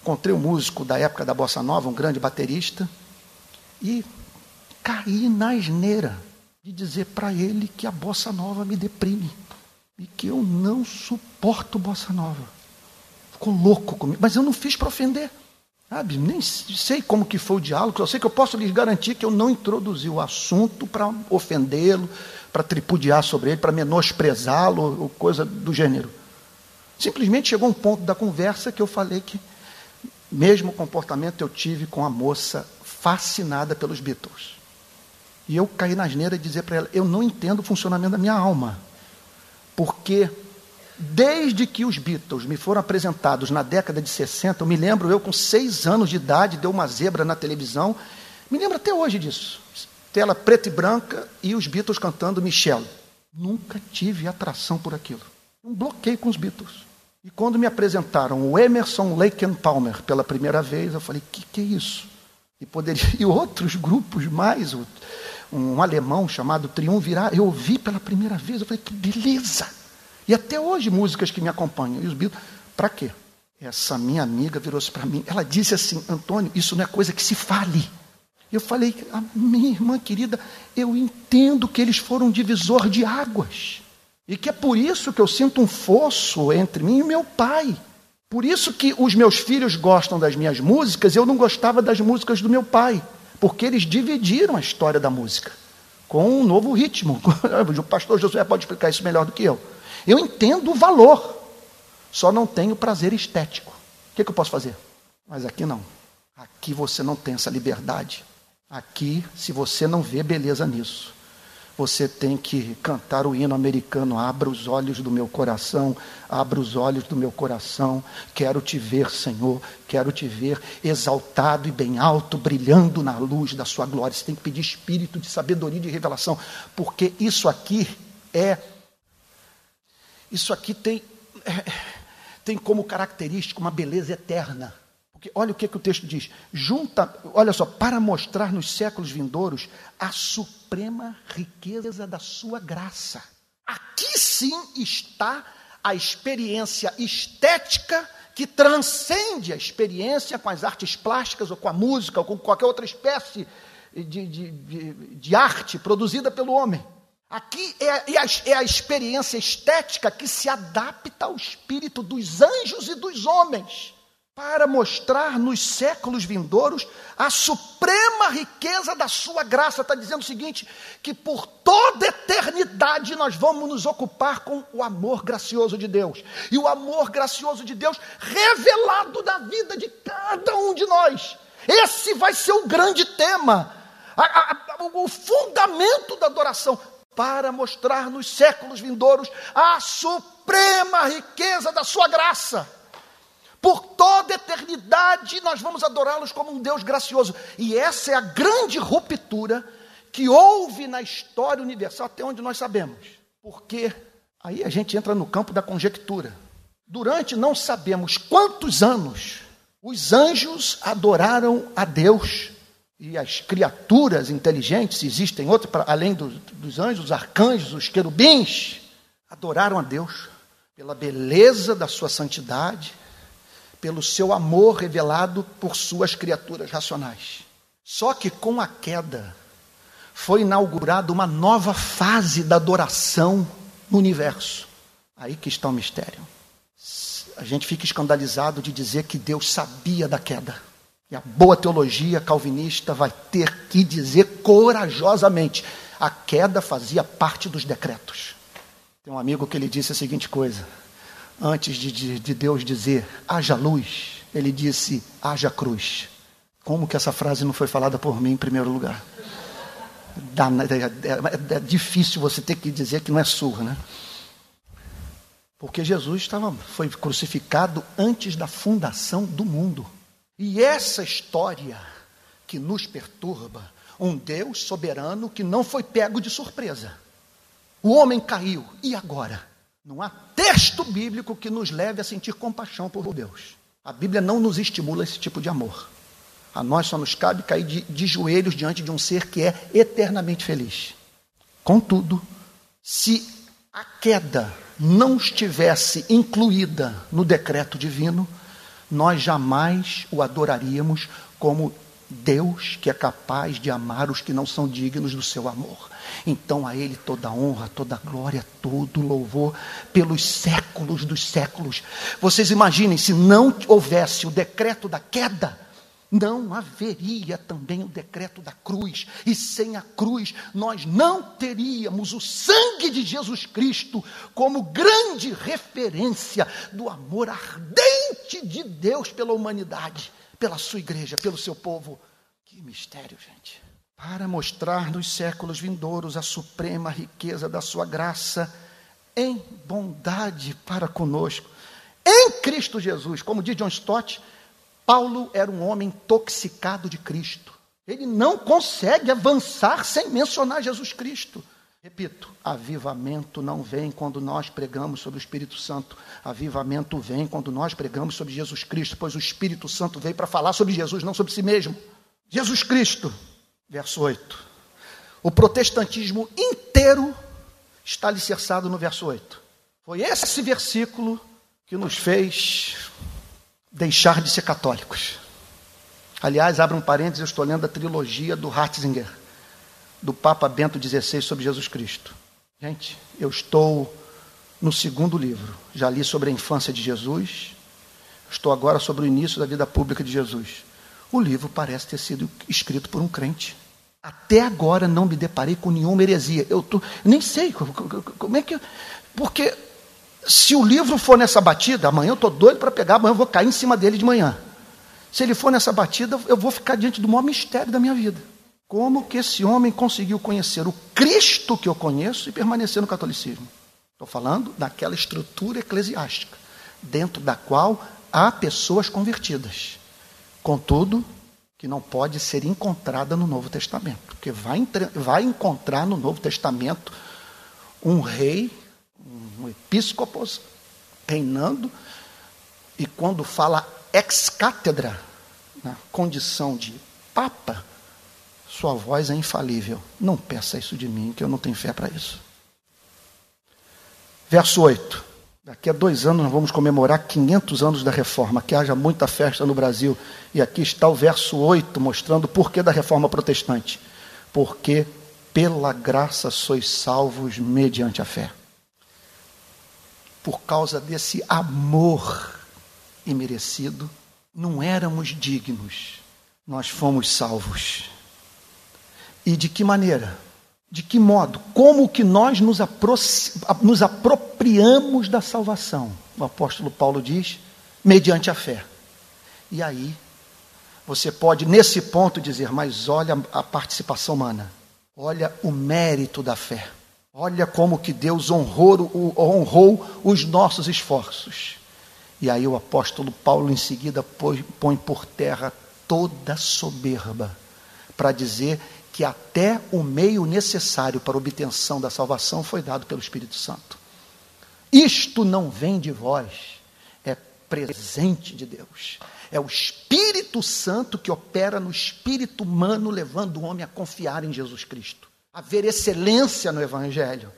Encontrei um músico da época da Bossa Nova, um grande baterista, e caí na asneira de dizer para ele que a Bossa Nova me deprime e que eu não suporto Bossa Nova. Ficou louco comigo, mas eu não fiz para ofender. Sabe? Nem sei como que foi o diálogo, só sei que eu posso lhes garantir que eu não introduzi o assunto para ofendê-lo, para tripudiar sobre ele, para menosprezá-lo, ou coisa do gênero. Simplesmente chegou um ponto da conversa que eu falei que mesmo comportamento eu tive com a moça fascinada pelos Beatles. E eu caí na asneira de dizer para ela: eu não entendo o funcionamento da minha alma. Porque desde que os Beatles me foram apresentados na década de 60, eu me lembro, eu com seis anos de idade, deu uma zebra na televisão, me lembro até hoje disso. Tela preta e branca e os Beatles cantando Michelle. Nunca tive atração por aquilo. Um bloqueio com os Beatles. E quando me apresentaram o Emerson Lake and Palmer pela primeira vez, eu falei: que que é isso? E poderia [laughs] e outros grupos mais, um alemão chamado Triunvirar, eu ouvi pela primeira vez, eu falei: que beleza! E até hoje músicas que me acompanham. E os Beatles, para quê? Essa minha amiga virou-se para mim, ela disse assim: Antônio, isso não é coisa que se fale. Eu falei, minha irmã querida, eu entendo que eles foram divisor de águas. E que é por isso que eu sinto um fosso entre mim e meu pai. Por isso que os meus filhos gostam das minhas músicas, eu não gostava das músicas do meu pai, porque eles dividiram a história da música com um novo ritmo. [laughs] O pastor Josué pode explicar isso melhor do que eu. Eu entendo o valor, só não tenho prazer estético. O que, que eu posso fazer? Mas aqui não. Aqui você não tem essa liberdade. Aqui, se você não vê beleza nisso, você tem que cantar o hino americano. Abra os olhos do meu coração, abra os olhos do meu coração. Quero te ver, Senhor, quero te ver exaltado e bem alto, brilhando na luz da sua glória. Você tem que pedir espírito de sabedoria e de revelação, porque isso aqui é. Isso aqui tem, é, tem como característica uma beleza eterna. Olha o que, que o texto diz: junta, olha só, para mostrar nos séculos vindouros a suprema riqueza da sua graça. Aqui sim está a experiência estética que transcende a experiência com as artes plásticas ou com a música ou com qualquer outra espécie de, de, de, de arte produzida pelo homem. Aqui é, é, a, é a experiência estética que se adapta ao espírito dos anjos e dos homens para mostrar nos séculos vindouros a suprema riqueza da sua graça. Está dizendo o seguinte: que por toda eternidade nós vamos nos ocupar com o amor gracioso de Deus. E o amor gracioso de Deus revelado na vida de cada um de nós. Esse vai ser o grande tema, a, a, o fundamento da adoração. Para mostrar nos séculos vindouros a suprema riqueza da sua graça. Por toda eternidade nós vamos adorá-los como um Deus gracioso. E essa é a grande ruptura que houve na história universal, até onde nós sabemos. Porque aí a gente entra no campo da conjectura. Durante não sabemos quantos anos os anjos adoraram a Deus e as criaturas inteligentes, existem outras, além dos, dos anjos, os arcanjos, os querubins, adoraram a Deus pela beleza da sua santidade, pelo seu amor revelado por suas criaturas racionais. Só que com a queda foi inaugurada uma nova fase da adoração no universo. Aí que está o mistério. A gente fica escandalizado de dizer que Deus sabia da queda. E a boa teologia calvinista vai ter que dizer corajosamente: a queda fazia parte dos decretos. Tem um amigo que ele disse a seguinte coisa: antes de, de, de Deus dizer haja luz, ele disse haja cruz. Como que essa frase não foi falada por mim em primeiro lugar? é, é, difícil você ter que dizer que não é surra, né? Porque Jesus estava, foi crucificado antes da fundação do mundo. E essa história que nos perturba, um Deus soberano que não foi pego de surpresa. O homem caiu, e agora? Não há texto bíblico que nos leve a sentir compaixão por Deus. A Bíblia não nos estimula esse tipo de amor. A nós só nos cabe cair de, de joelhos diante de um ser que é eternamente feliz. Contudo, se a queda não estivesse incluída no decreto divino, nós jamais o adoraríamos como Deus que é capaz de amar os que não são dignos do seu amor. Então a Ele toda honra, toda glória, todo louvor pelos séculos dos séculos. Vocês imaginem, se não houvesse o decreto da queda, não haveria também o decreto da cruz, e sem a cruz nós não teríamos o sangue de Jesus Cristo como grande referência do amor ardente de Deus pela humanidade, pela sua igreja, pelo seu povo. Que mistério, gente! Para mostrar nos séculos vindouros a suprema riqueza da sua graça em bondade para conosco, em Cristo Jesus, como diz John Stott Paulo era um homem intoxicado de Cristo. Ele não consegue avançar sem mencionar Jesus Cristo. Repito, avivamento não vem quando nós pregamos sobre o Espírito Santo. Avivamento vem quando nós pregamos sobre Jesus Cristo, pois o Espírito Santo veio para falar sobre Jesus, não sobre si mesmo. Jesus Cristo, verso 8. O protestantismo inteiro está alicerçado no verso 8. Foi esse versículo que nos fez deixar de ser católicos. Aliás, abra um parênteses, eu estou lendo a trilogia do Ratzinger, do Papa Bento XVI sobre Jesus Cristo. Gente, eu estou no segundo livro. Já li sobre a infância de Jesus, estou agora sobre o início da vida pública de Jesus. O livro parece ter sido escrito por um crente. Até agora não me deparei com nenhuma heresia. Eu tô, nem sei como é que. Porque se o livro for nessa batida, amanhã eu estou doido para pegar, amanhã eu vou cair em cima dele de manhã. Se ele for nessa batida, eu vou ficar diante do maior mistério da minha vida. Como que esse homem conseguiu conhecer o Cristo que eu conheço e permanecer no catolicismo? Estou falando daquela estrutura eclesiástica, dentro da qual há pessoas convertidas. Contudo, que não pode ser encontrada no Novo Testamento. Porque vai, vai encontrar no Novo Testamento um rei um episcopos reinando, e quando fala ex-cátedra, na condição de papa, sua voz é infalível. Não peça isso de mim, que eu não tenho fé para isso. Verso 8. Daqui a dois anos nós vamos comemorar 500 anos da reforma. Que haja muita festa no Brasil. E aqui está o verso 8, mostrando o porquê da reforma protestante. Porque pela graça sois salvos mediante a fé por causa desse amor imerecido, não éramos dignos, nós fomos salvos. E de que maneira? De que modo? Como que nós nos, nos apropriamos da salvação? O apóstolo Paulo diz, mediante a fé. E aí, você pode, nesse ponto, dizer, mas olha a participação humana, olha o mérito da fé. Olha como que Deus honrou, honrou os nossos esforços. E aí o apóstolo Paulo em seguida põe por terra toda soberba para dizer que até o meio necessário para a obtenção da salvação foi dado pelo Espírito Santo. Isto não vem de vós, é presente de Deus. É o Espírito Santo que opera no espírito humano, levando o homem a confiar em Jesus Cristo haver excelência no Evangelho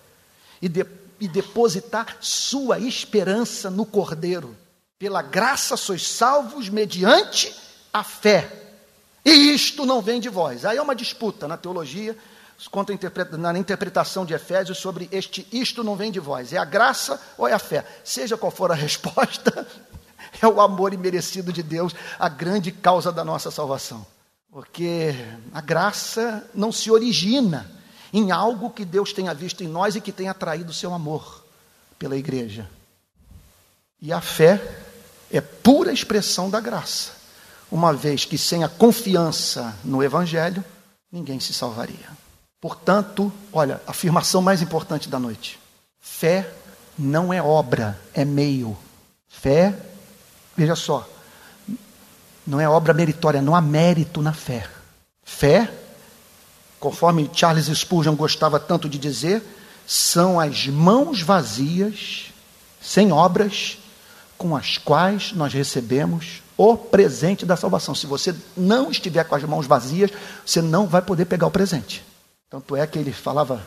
e, de, e depositar sua esperança no Cordeiro. Pela graça sois salvos mediante a fé. E isto não vem de vós. Aí é uma disputa na teologia, na interpretação de Efésios sobre este isto não vem de vós. É a graça ou é a fé? Seja qual for a [laughs] resposta, é o amor imerecido de Deus, a grande causa da nossa salvação. Porque a graça não se origina em algo que Deus tenha visto em nós e que tenha atraído o seu amor pela igreja. E a fé é pura expressão da graça, uma vez que sem a confiança no Evangelho, ninguém se salvaria. Portanto, olha, a afirmação mais importante da noite: fé não é obra, é meio. Fé, veja só, não é obra meritória, não há mérito na fé. Fé, conforme Charles Spurgeon gostava tanto de dizer, são as mãos vazias, sem obras, com as quais nós recebemos o presente da salvação. Se você não estiver com as mãos vazias, você não vai poder pegar o presente. Tanto é que ele falava,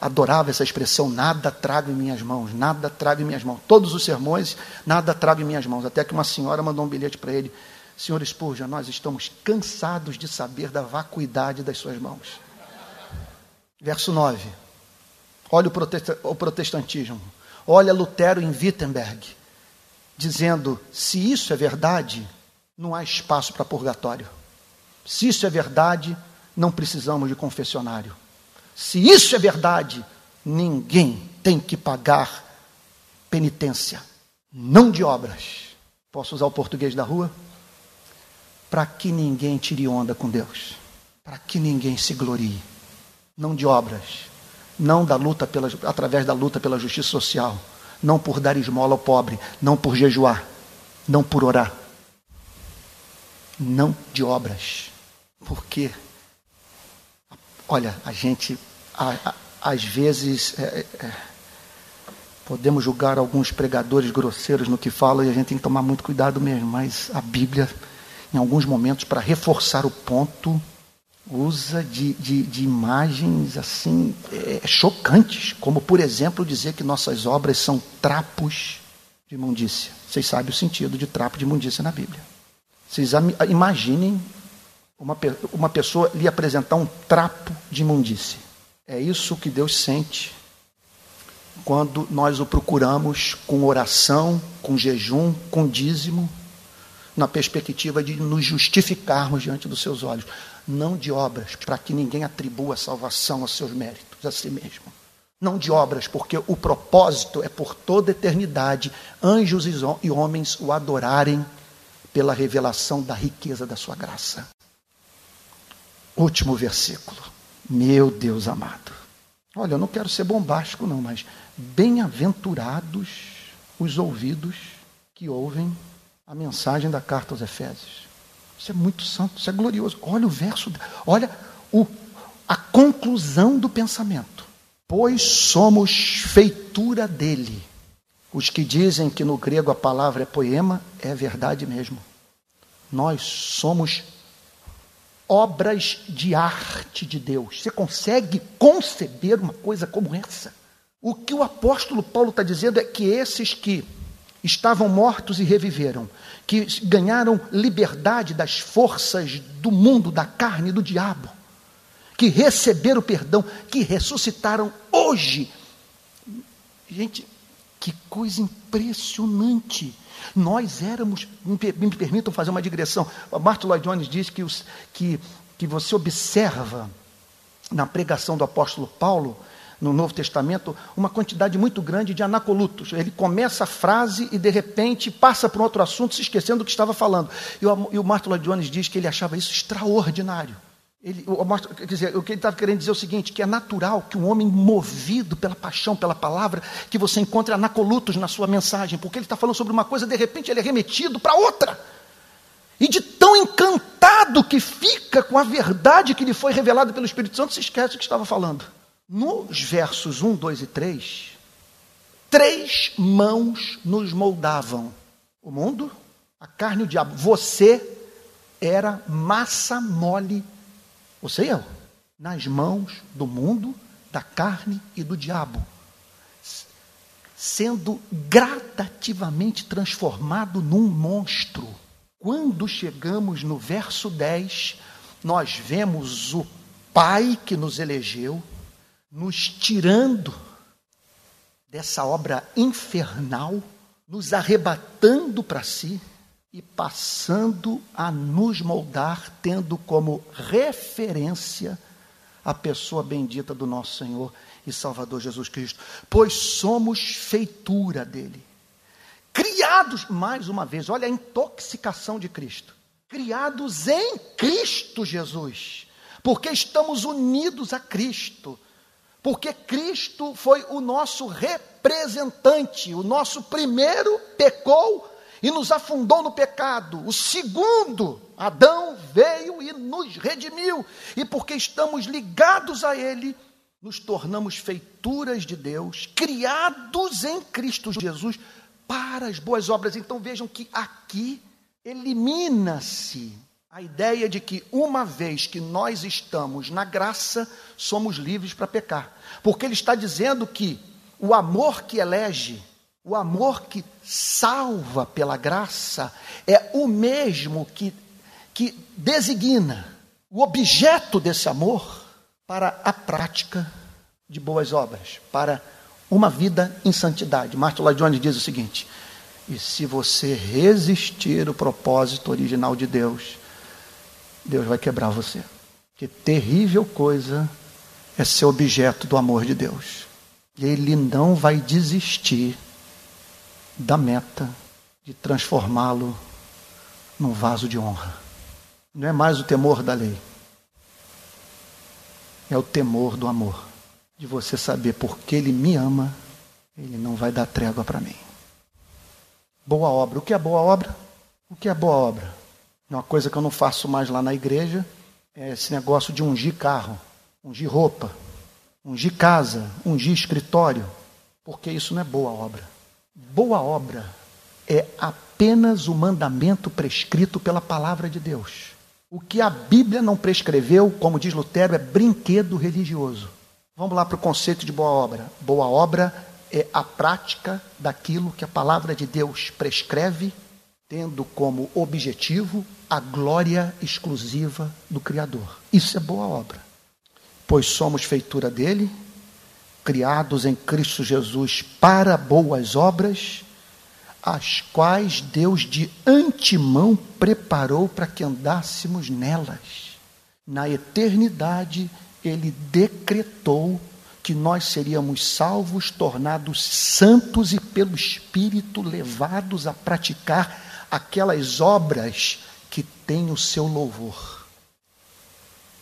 adorava essa expressão: nada trago em minhas mãos, nada trago em minhas mãos. Todos os sermões, nada trago em minhas mãos. Até que uma senhora mandou um bilhete para ele: Senhor Spurgeon, nós estamos cansados de saber da vacuidade das suas mãos. Verso 9. Olha o protestantismo. Olha Lutero em Wittenberg, dizendo: se isso é verdade, não há espaço para purgatório. Se isso é verdade, não precisamos de confessionário. Se isso é verdade, ninguém tem que pagar penitência, não de obras. Posso usar o português da rua? para que ninguém tire onda com Deus, para que ninguém se glorie, não de obras, não da luta pela, através da luta pela justiça social, não por dar esmola ao pobre, não por jejuar, não por orar, não de obras, porque, olha, a gente, a, a, às vezes, é, é, podemos julgar alguns pregadores grosseiros no que falam e a gente tem que tomar muito cuidado mesmo, mas a Bíblia em alguns momentos, para reforçar o ponto, usa de, de, de imagens assim é, chocantes, como por exemplo dizer que nossas obras são trapos de imundícia. Vocês sabem o sentido de trapo de imundícia na Bíblia. Vocês imaginem uma, uma pessoa lhe apresentar um trapo de imundícia. É isso que Deus sente quando nós o procuramos com oração, com jejum, com dízimo, na perspectiva de nos justificarmos diante dos seus olhos, não de obras, para que ninguém atribua salvação aos seus méritos, a si mesmo. Não de obras, porque o propósito é por toda eternidade anjos e homens o adorarem pela revelação da riqueza da sua graça. Último versículo. Meu Deus amado. Olha, eu não quero ser bombástico, não, mas bem-aventurados os ouvidos que ouvem a mensagem da carta aos Efésios. Isso é muito santo, isso é glorioso. Olha o verso, olha o, a conclusão do pensamento. Pois somos feitura dele. Os que dizem que no grego a palavra é poema, é verdade mesmo. Nós somos obras de arte de Deus. Você consegue conceber uma coisa como essa? O que o apóstolo Paulo está dizendo é que esses que estavam mortos e reviveram, que ganharam liberdade das forças do mundo, da carne, do diabo, que receberam perdão, que ressuscitaram hoje. Gente, que coisa impressionante. Nós éramos, me, permitam fazer uma digressão. Martin Lloyd Jones diz que, os, que, que você observa na pregação do apóstolo Paulo no Novo Testamento uma quantidade muito grande de anacolutos. Ele começa a frase e, de repente, passa para um outro assunto, se esquecendo do que estava falando. E o, o Martin Lloyd Jones diz que ele achava isso extraordinário. Ele, o, quer dizer, o que ele estava querendo dizer é o seguinte: que é natural que um homem movido pela paixão, pela palavra, que você encontre anacolutos na sua mensagem, porque ele está falando sobre uma coisa, de repente ele é remetido para outra. E de tão encantado que fica com a verdade que lhe foi revelada pelo Espírito Santo, se esquece do que estava falando. Nos versos 1, 2 e 3, três mãos nos moldavam: o mundo, a carne e o diabo. Você era massa mole, e eu, nas mãos do mundo, da carne e do diabo, sendo gradativamente transformado num monstro. Quando chegamos no verso 10, nós vemos o Pai que nos elegeu, nos tirando dessa obra infernal, nos arrebatando para si e passando a nos moldar, tendo como referência a pessoa bendita do nosso Senhor e Salvador Jesus Cristo, pois somos feitura dele. Criados, mais uma vez, olha a intoxicação de Cristo. Criados em Cristo Jesus porque estamos unidos a Cristo, porque Cristo foi o nosso representante, o nosso primeiro pecou e nos afundou no pecado, o segundo, Adão, veio e nos redimiu, e porque estamos ligados a Ele, nos tornamos feituras de Deus, criados em Cristo Jesus para as boas obras. Então vejam que aqui elimina-se a ideia de que uma vez que nós estamos na graça, somos livres para pecar. Porque ele está dizendo que o amor que elege, o amor que salva pela graça, é o mesmo que, que designa o objeto desse amor para a prática de boas obras, para uma vida em santidade. Martin Lloyd Jones diz o seguinte: e se você resistir o propósito original de Deus, Deus vai quebrar você. Que terrível coisa é ser objeto do amor de Deus. Ele não vai desistir da meta de transformá-lo num vaso de honra. Não é mais o temor da lei, é o temor do amor. De você saber porque Ele me ama, Ele não vai dar trégua para mim. Boa obra. O que é boa obra? O que é boa obra? Uma coisa que eu não faço mais lá na igreja é esse negócio de ungir carro, ungir roupa, ungir casa, ungir escritório, porque isso não é boa obra. Boa obra é apenas o mandamento prescrito pela palavra de Deus. O que a Bíblia não prescreveu, como diz Lutero, é brinquedo religioso. Vamos lá para o conceito de boa obra. Boa obra é a prática daquilo que a palavra de Deus prescreve, tendo como objetivo a glória exclusiva do Criador. Isso é boa obra. Pois somos feitura dele, criados em Cristo Jesus para boas obras, as quais Deus de antemão preparou para que andássemos nelas. Na eternidade, ele decretou que nós seríamos salvos, tornados santos e pelo Espírito levados a praticar aquelas obras que têm o seu louvor,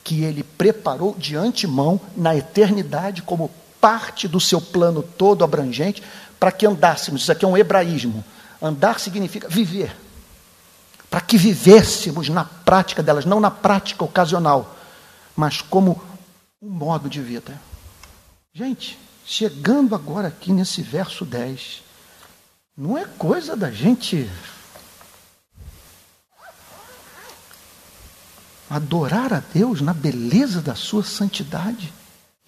que ele preparou de antemão na eternidade como parte do seu plano todo abrangente para que andássemos. Isso aqui é um hebraísmo. Andar significa viver. Para que vivêssemos na prática delas, não na prática ocasional, mas como um modo de vida. Gente, chegando agora aqui nesse verso 10, não é coisa da gente adorar a Deus na beleza da sua santidade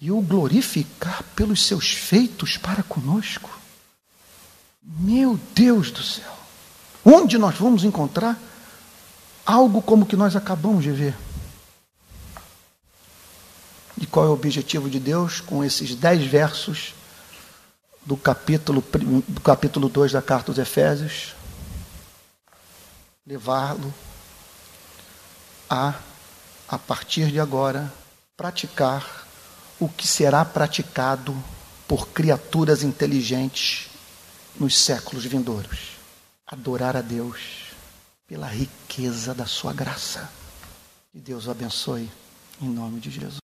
e o glorificar pelos seus feitos para conosco. Meu Deus do céu! Onde nós vamos encontrar algo como que nós acabamos de ver? E qual é o objetivo de Deus com esses dez versos do capítulo, do capítulo 2 da carta aos Efésios? Levá-lo a, a partir de agora, praticar o que será praticado por criaturas inteligentes nos séculos vindouros. Adorar a Deus pela riqueza da sua graça. Que Deus o abençoe em nome de Jesus.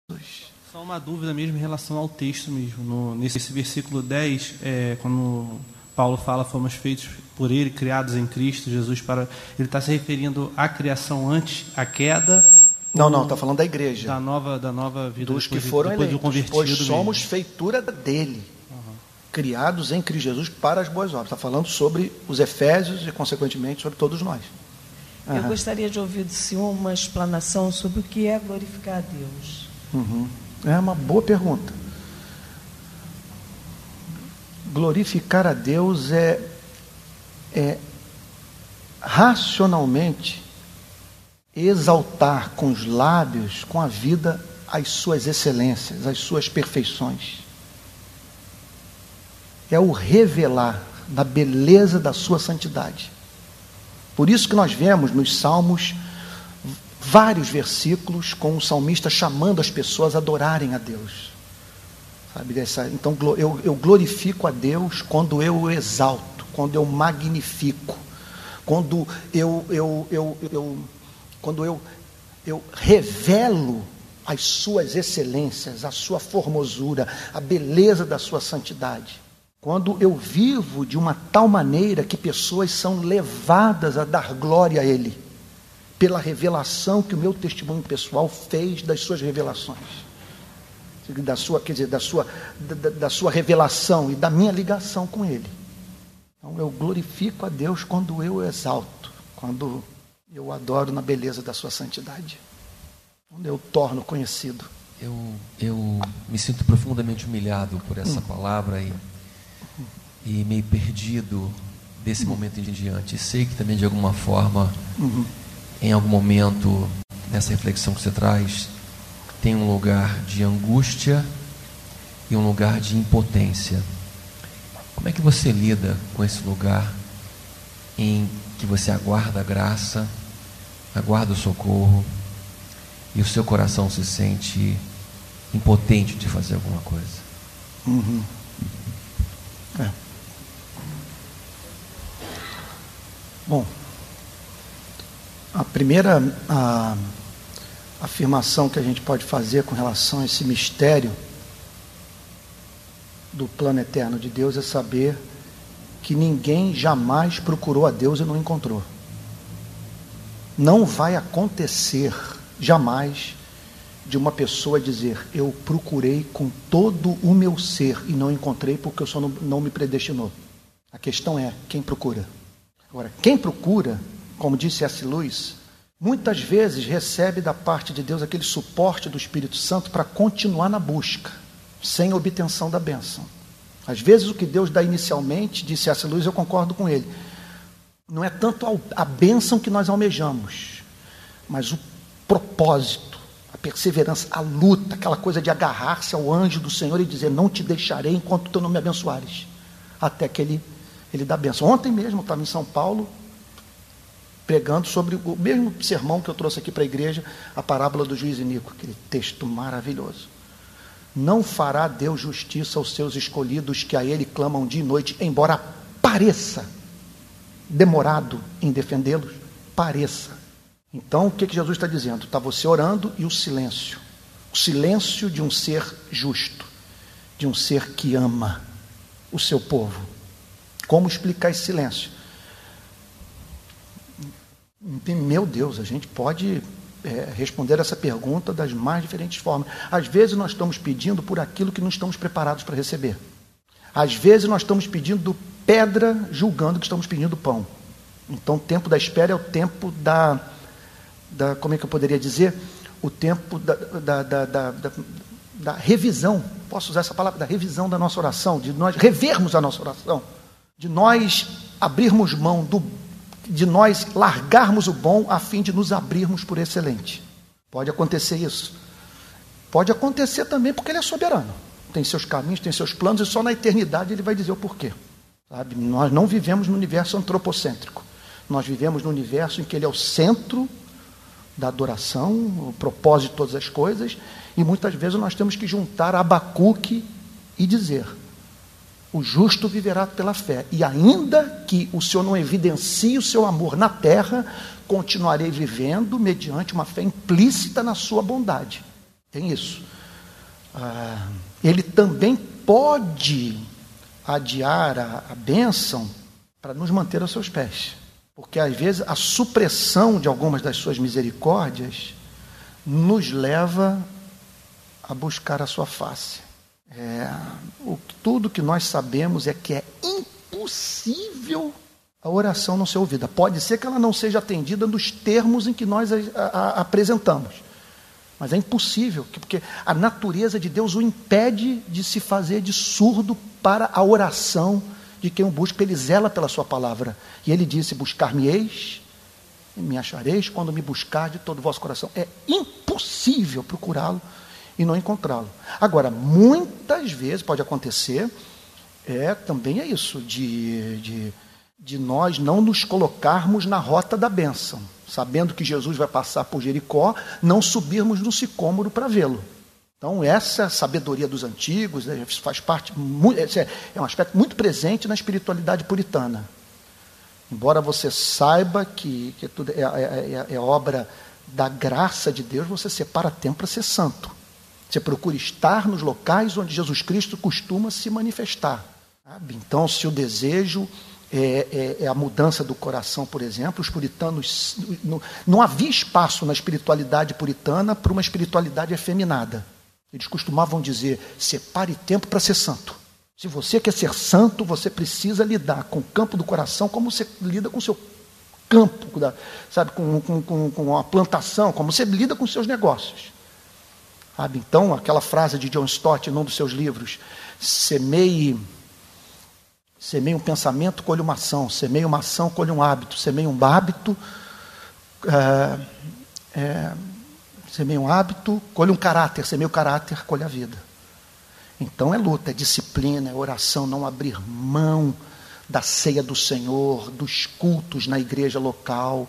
Só uma dúvida mesmo em relação ao texto mesmo. No, nesse versículo 10, é, quando Paulo fala fomos feitos por ele, criados em Cristo Jesus para. Ele está se referindo à criação antes, à queda.
Não, não, está falando da igreja.
Da nova, da nova vida.
Dos que foram depois eleitos, pois somos mesmo. feitura dele. Uhum. Criados em Cristo Jesus para as boas obras. Está falando sobre os Efésios e, consequentemente, sobre todos nós.
Uhum. Eu gostaria de ouvir do senhor uma explanação sobre o que é glorificar a Deus.
Uhum. É uma boa pergunta. Glorificar a Deus é, é racionalmente exaltar com os lábios, com a vida, as suas excelências, as suas perfeições. É o revelar da beleza da sua santidade. Por isso que nós vemos nos Salmos vários versículos com o salmista chamando as pessoas a adorarem a Deus. Sabe? Então eu, eu glorifico a Deus quando eu o exalto, quando eu magnifico, quando eu, eu, eu, eu quando eu, eu revelo as suas excelências, a sua formosura, a beleza da sua santidade. Quando eu vivo de uma tal maneira que pessoas são levadas a dar glória a Ele, pela revelação que o meu testemunho pessoal fez das suas revelações, da sua, quer dizer, da sua, da, da sua revelação e da minha ligação com Ele. Então eu glorifico a Deus quando eu exalto, quando eu adoro na beleza da sua santidade, quando eu torno conhecido.
Eu, eu me sinto profundamente humilhado por essa hum. palavra e e meio perdido desse momento em diante. Sei que também de alguma forma, uhum. em algum momento, nessa reflexão que você traz, tem um lugar de angústia e um lugar de impotência. Como é que você lida com esse lugar em que você aguarda a graça, aguarda o socorro e o seu coração se sente impotente de fazer alguma coisa?
Uhum. É. Bom, a primeira a, afirmação que a gente pode fazer com relação a esse mistério do plano eterno de Deus é saber que ninguém jamais procurou a Deus e não encontrou. Não vai acontecer jamais de uma pessoa dizer: Eu procurei com todo o meu ser e não encontrei porque o Senhor não, me predestinou. A questão é: quem procura? Agora, quem procura, como disse S. Luz, muitas vezes recebe da parte de Deus aquele suporte do Espírito Santo para continuar na busca, sem obtenção da bênção. Às vezes o que Deus dá inicialmente, disse S. Luz, eu concordo com ele, não é tanto a bênção que nós almejamos, mas o propósito, a perseverança, a luta, aquela coisa de agarrar-se ao anjo do Senhor e dizer: Não te deixarei enquanto tu não me abençoares, até que ele ele dá benção. Ontem mesmo eu estava em São Paulo pregando sobre o mesmo sermão que eu trouxe aqui para a igreja, a parábola do juiz Inico, aquele texto maravilhoso. Não fará Deus justiça aos seus escolhidos que a ele clamam dia e noite, embora pareça demorado em defendê-los, pareça. Então, o que, que Jesus está dizendo? Está você orando e o silêncio. O silêncio de um ser justo, de um ser que ama o seu povo como explicar esse silêncio? Meu Deus, a gente pode é, responder essa pergunta das mais diferentes formas. Às vezes nós estamos pedindo por aquilo que não estamos preparados para receber. Às vezes nós estamos pedindo pedra, julgando que estamos pedindo pão. Então, o tempo da espera é o tempo da, da como é que eu poderia dizer? O tempo da, da, da, da, da revisão. Posso usar essa palavra? Da revisão da nossa oração, de nós revermos a nossa oração de nós abrirmos mão do, de nós largarmos o bom a fim de nos abrirmos por excelente. Pode acontecer isso. Pode acontecer também porque ele é soberano. Tem seus caminhos, tem seus planos e só na eternidade ele vai dizer o porquê. Sabe? Nós não vivemos no universo antropocêntrico. Nós vivemos no universo em que ele é o centro da adoração, o propósito de todas as coisas, e muitas vezes nós temos que juntar Abacuque e dizer: o justo viverá pela fé. E ainda que o Senhor não evidencie o seu amor na terra, continuarei vivendo mediante uma fé implícita na sua bondade. Tem isso. Ah, ele também pode adiar a, a bênção para nos manter aos seus pés. Porque às vezes a supressão de algumas das suas misericórdias nos leva a buscar a sua face. É, o, tudo que nós sabemos é que é impossível a oração não ser ouvida. Pode ser que ela não seja atendida nos termos em que nós a, a, a apresentamos. Mas é impossível, porque a natureza de Deus o impede de se fazer de surdo para a oração de quem o busca, ele zela pela sua palavra. E ele disse: Buscar-me-eis e me achareis quando me buscar de todo o vosso coração. É impossível procurá-lo e não encontrá-lo. Agora, muitas vezes pode acontecer, é também é isso, de, de, de nós não nos colocarmos na rota da bênção, sabendo que Jesus vai passar por Jericó, não subirmos no sicômoro para vê-lo. Então, essa sabedoria dos antigos né, faz parte, é, é um aspecto muito presente na espiritualidade puritana. Embora você saiba que, que tudo é, é, é, é obra da graça de Deus, você separa tempo para ser santo. Você procura estar nos locais onde Jesus Cristo costuma se manifestar. Sabe? Então, se o desejo é, é, é, a mudança do coração, por exemplo, os puritanos. Não, não havia espaço na espiritualidade puritana para uma espiritualidade efeminada. Eles costumavam dizer: separe tempo para ser santo. Se você quer ser santo, você precisa lidar com o campo do coração como você lida com o seu campo, sabe, com, com, com, com a plantação, como você lida com os seus negócios. Sabe? Então, aquela frase de John Stott, num dos seus livros, semeie, semeie um pensamento, colhe uma ação, semeie uma ação, colhe um hábito, semeie um hábito, é, é, semeie um hábito, colhe um caráter, semeie o caráter, colhe a vida. Então é luta, é disciplina, é oração, não abrir mão da ceia do Senhor, dos cultos na igreja local,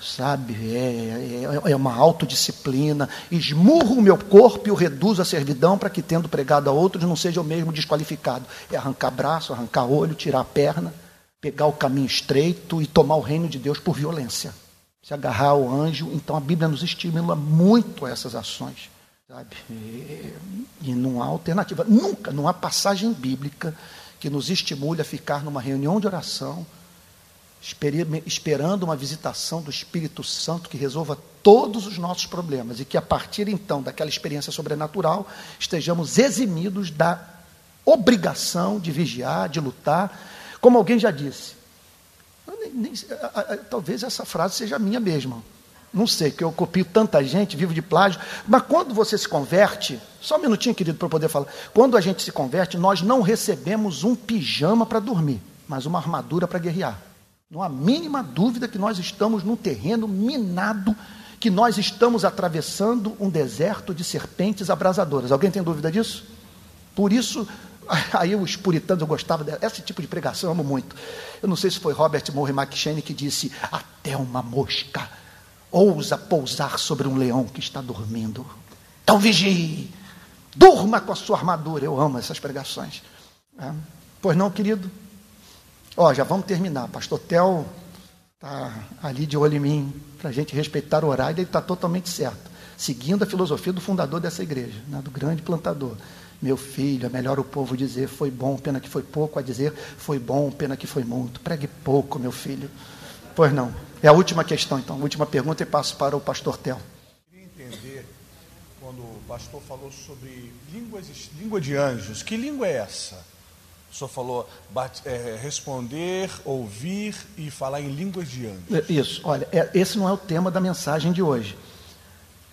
sabe? É, é, é uma autodisciplina. Esmurro o meu corpo e o reduzo à servidão para que, tendo pregado a outros, não seja eu mesmo desqualificado. É arrancar braço, arrancar olho, tirar a perna, pegar o caminho estreito e tomar o reino de Deus por violência. Se agarrar ao anjo, então a Bíblia nos estimula muito a essas ações. Sabe? E, e não há alternativa. Nunca, não há passagem bíblica que nos estimule a ficar numa reunião de oração, esperando uma visitação do Espírito Santo que resolva todos os nossos problemas e que a partir então daquela experiência sobrenatural estejamos eximidos da obrigação de vigiar, de lutar. Como alguém já disse, nem, nem, talvez essa frase seja minha mesma. Não sei, que eu copio tanta gente, vivo de plágio. Mas quando você se converte, só um minutinho, querido, para eu poder falar. Quando a gente se converte, nós não recebemos um pijama para dormir, mas uma armadura para guerrear. Não há mínima dúvida que nós estamos num terreno minado, que nós estamos atravessando um deserto de serpentes abrasadoras. Alguém tem dúvida disso? Por isso, [laughs] aí os puritanos, eu gostava desse tipo de pregação, eu amo muito. Eu não sei se foi Robert Murray McShane que disse: até uma mosca ousa pousar sobre um leão que está dormindo. Então vigie, durma com a sua armadura. Eu amo essas pregações. É. Pois não, querido? Ó, já vamos terminar. Pastor Tel está ali de olho em mim, para a gente respeitar o horário, ele está totalmente certo. Seguindo a filosofia do fundador dessa igreja, né, do grande plantador. Meu filho, é melhor o povo dizer foi bom, pena que foi pouco, a dizer foi bom, pena que foi muito. Pregue pouco, meu filho. Pois não. É a última questão, então. Última pergunta e passo para o pastor Tel.
Queria entender, quando o pastor falou sobre línguas, língua de anjos, que língua é essa? O senhor falou é, responder, ouvir e falar em línguas de anjos.
É, isso, olha, é, esse não é o tema da mensagem de hoje.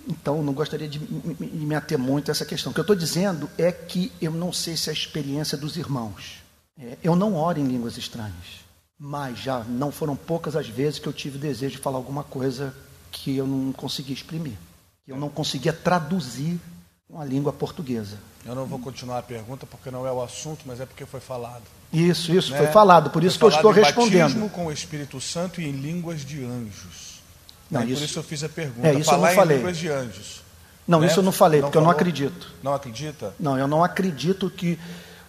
Então, não gostaria de me ater muito a essa questão. O que eu estou dizendo é que eu não sei se é a experiência dos irmãos. É, eu não oro em línguas estranhas. Mas já não foram poucas as vezes que eu tive desejo de falar alguma coisa que eu não conseguia exprimir, que eu não conseguia traduzir uma língua portuguesa.
Eu não vou continuar a pergunta porque não é o assunto, mas é porque foi falado.
Isso, isso, né? foi falado, por isso foi que eu estou respondendo.
Batismo com o Espírito Santo e em línguas de anjos. Não, né? isso, por isso eu fiz a pergunta.
É, isso Falar eu não falei.
em línguas de anjos.
Não, né? isso eu não falei, não porque falou? eu não acredito.
Não acredita?
Não, eu não acredito que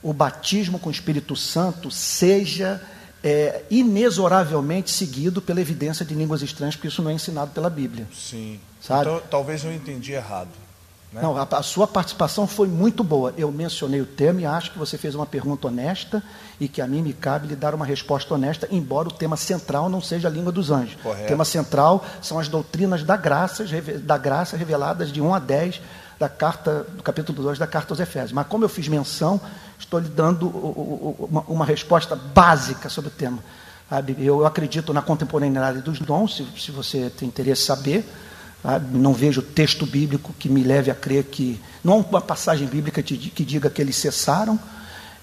o batismo com o Espírito Santo seja é, inexoravelmente seguido pela evidência de línguas estranhas, porque isso não é ensinado pela Bíblia.
Sim. Sabe? Então, talvez eu entendi errado.
Né? Não, a, a, sua participação foi muito boa. Eu mencionei o tema e acho que você fez uma pergunta honesta e que a mim me cabe lhe dar uma resposta honesta, embora o tema central não seja a língua dos anjos.
Correto.
O tema central são as doutrinas da graça, da graça reveladas de 1 a 10 da carta, do capítulo 2 da carta aos Efésios. Mas como eu fiz menção, estou lhe dando uma, uma resposta básica sobre o tema. Eu acredito na contemporaneidade dos dons, se, se você tem interesse em saber. Sabe? Não vejo texto bíblico que me leve a crer que. Não uma passagem bíblica que, diga que eles cessaram.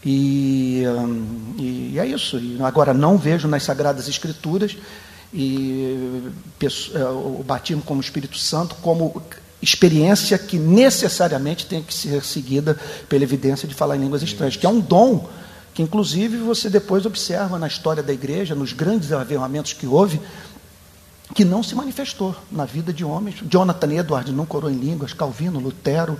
E, hum, e é isso. Agora, não vejo nas Sagradas Escrituras e, é, o batismo como Espírito Santo como experiência que necessariamente tem que ser seguida pela evidência de falar em línguas estranhas, que é um dom que, inclusive, você depois observa na história da igreja, nos grandes avivamentos que houve, que não se manifestou na vida de homens. Jonathan Edwards não corou em línguas, Calvino, Lutero,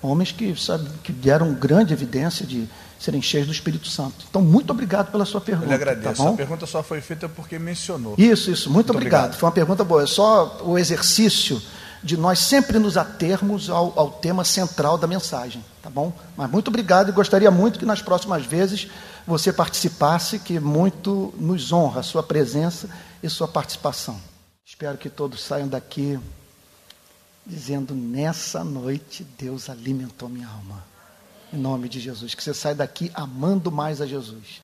homens que, sabe, que deram grande evidência de serem cheios do Espírito Santo. Então, muito obrigado pela sua pergunta. Eu
agradeço.
Tá
a pergunta só foi feita porque mencionou.
Isso, isso. Muito, muito obrigado. obrigado. Foi uma pergunta boa. É só o exercício de nós sempre nos atermos ao, ao tema central da mensagem, tá bom? Mas muito obrigado e gostaria muito que nas próximas vezes você participasse, que muito nos honra a sua presença e sua participação. Espero que todos saiam daqui dizendo: nessa noite Deus alimentou minha alma. Em nome de Jesus. Que você saia daqui amando mais a Jesus.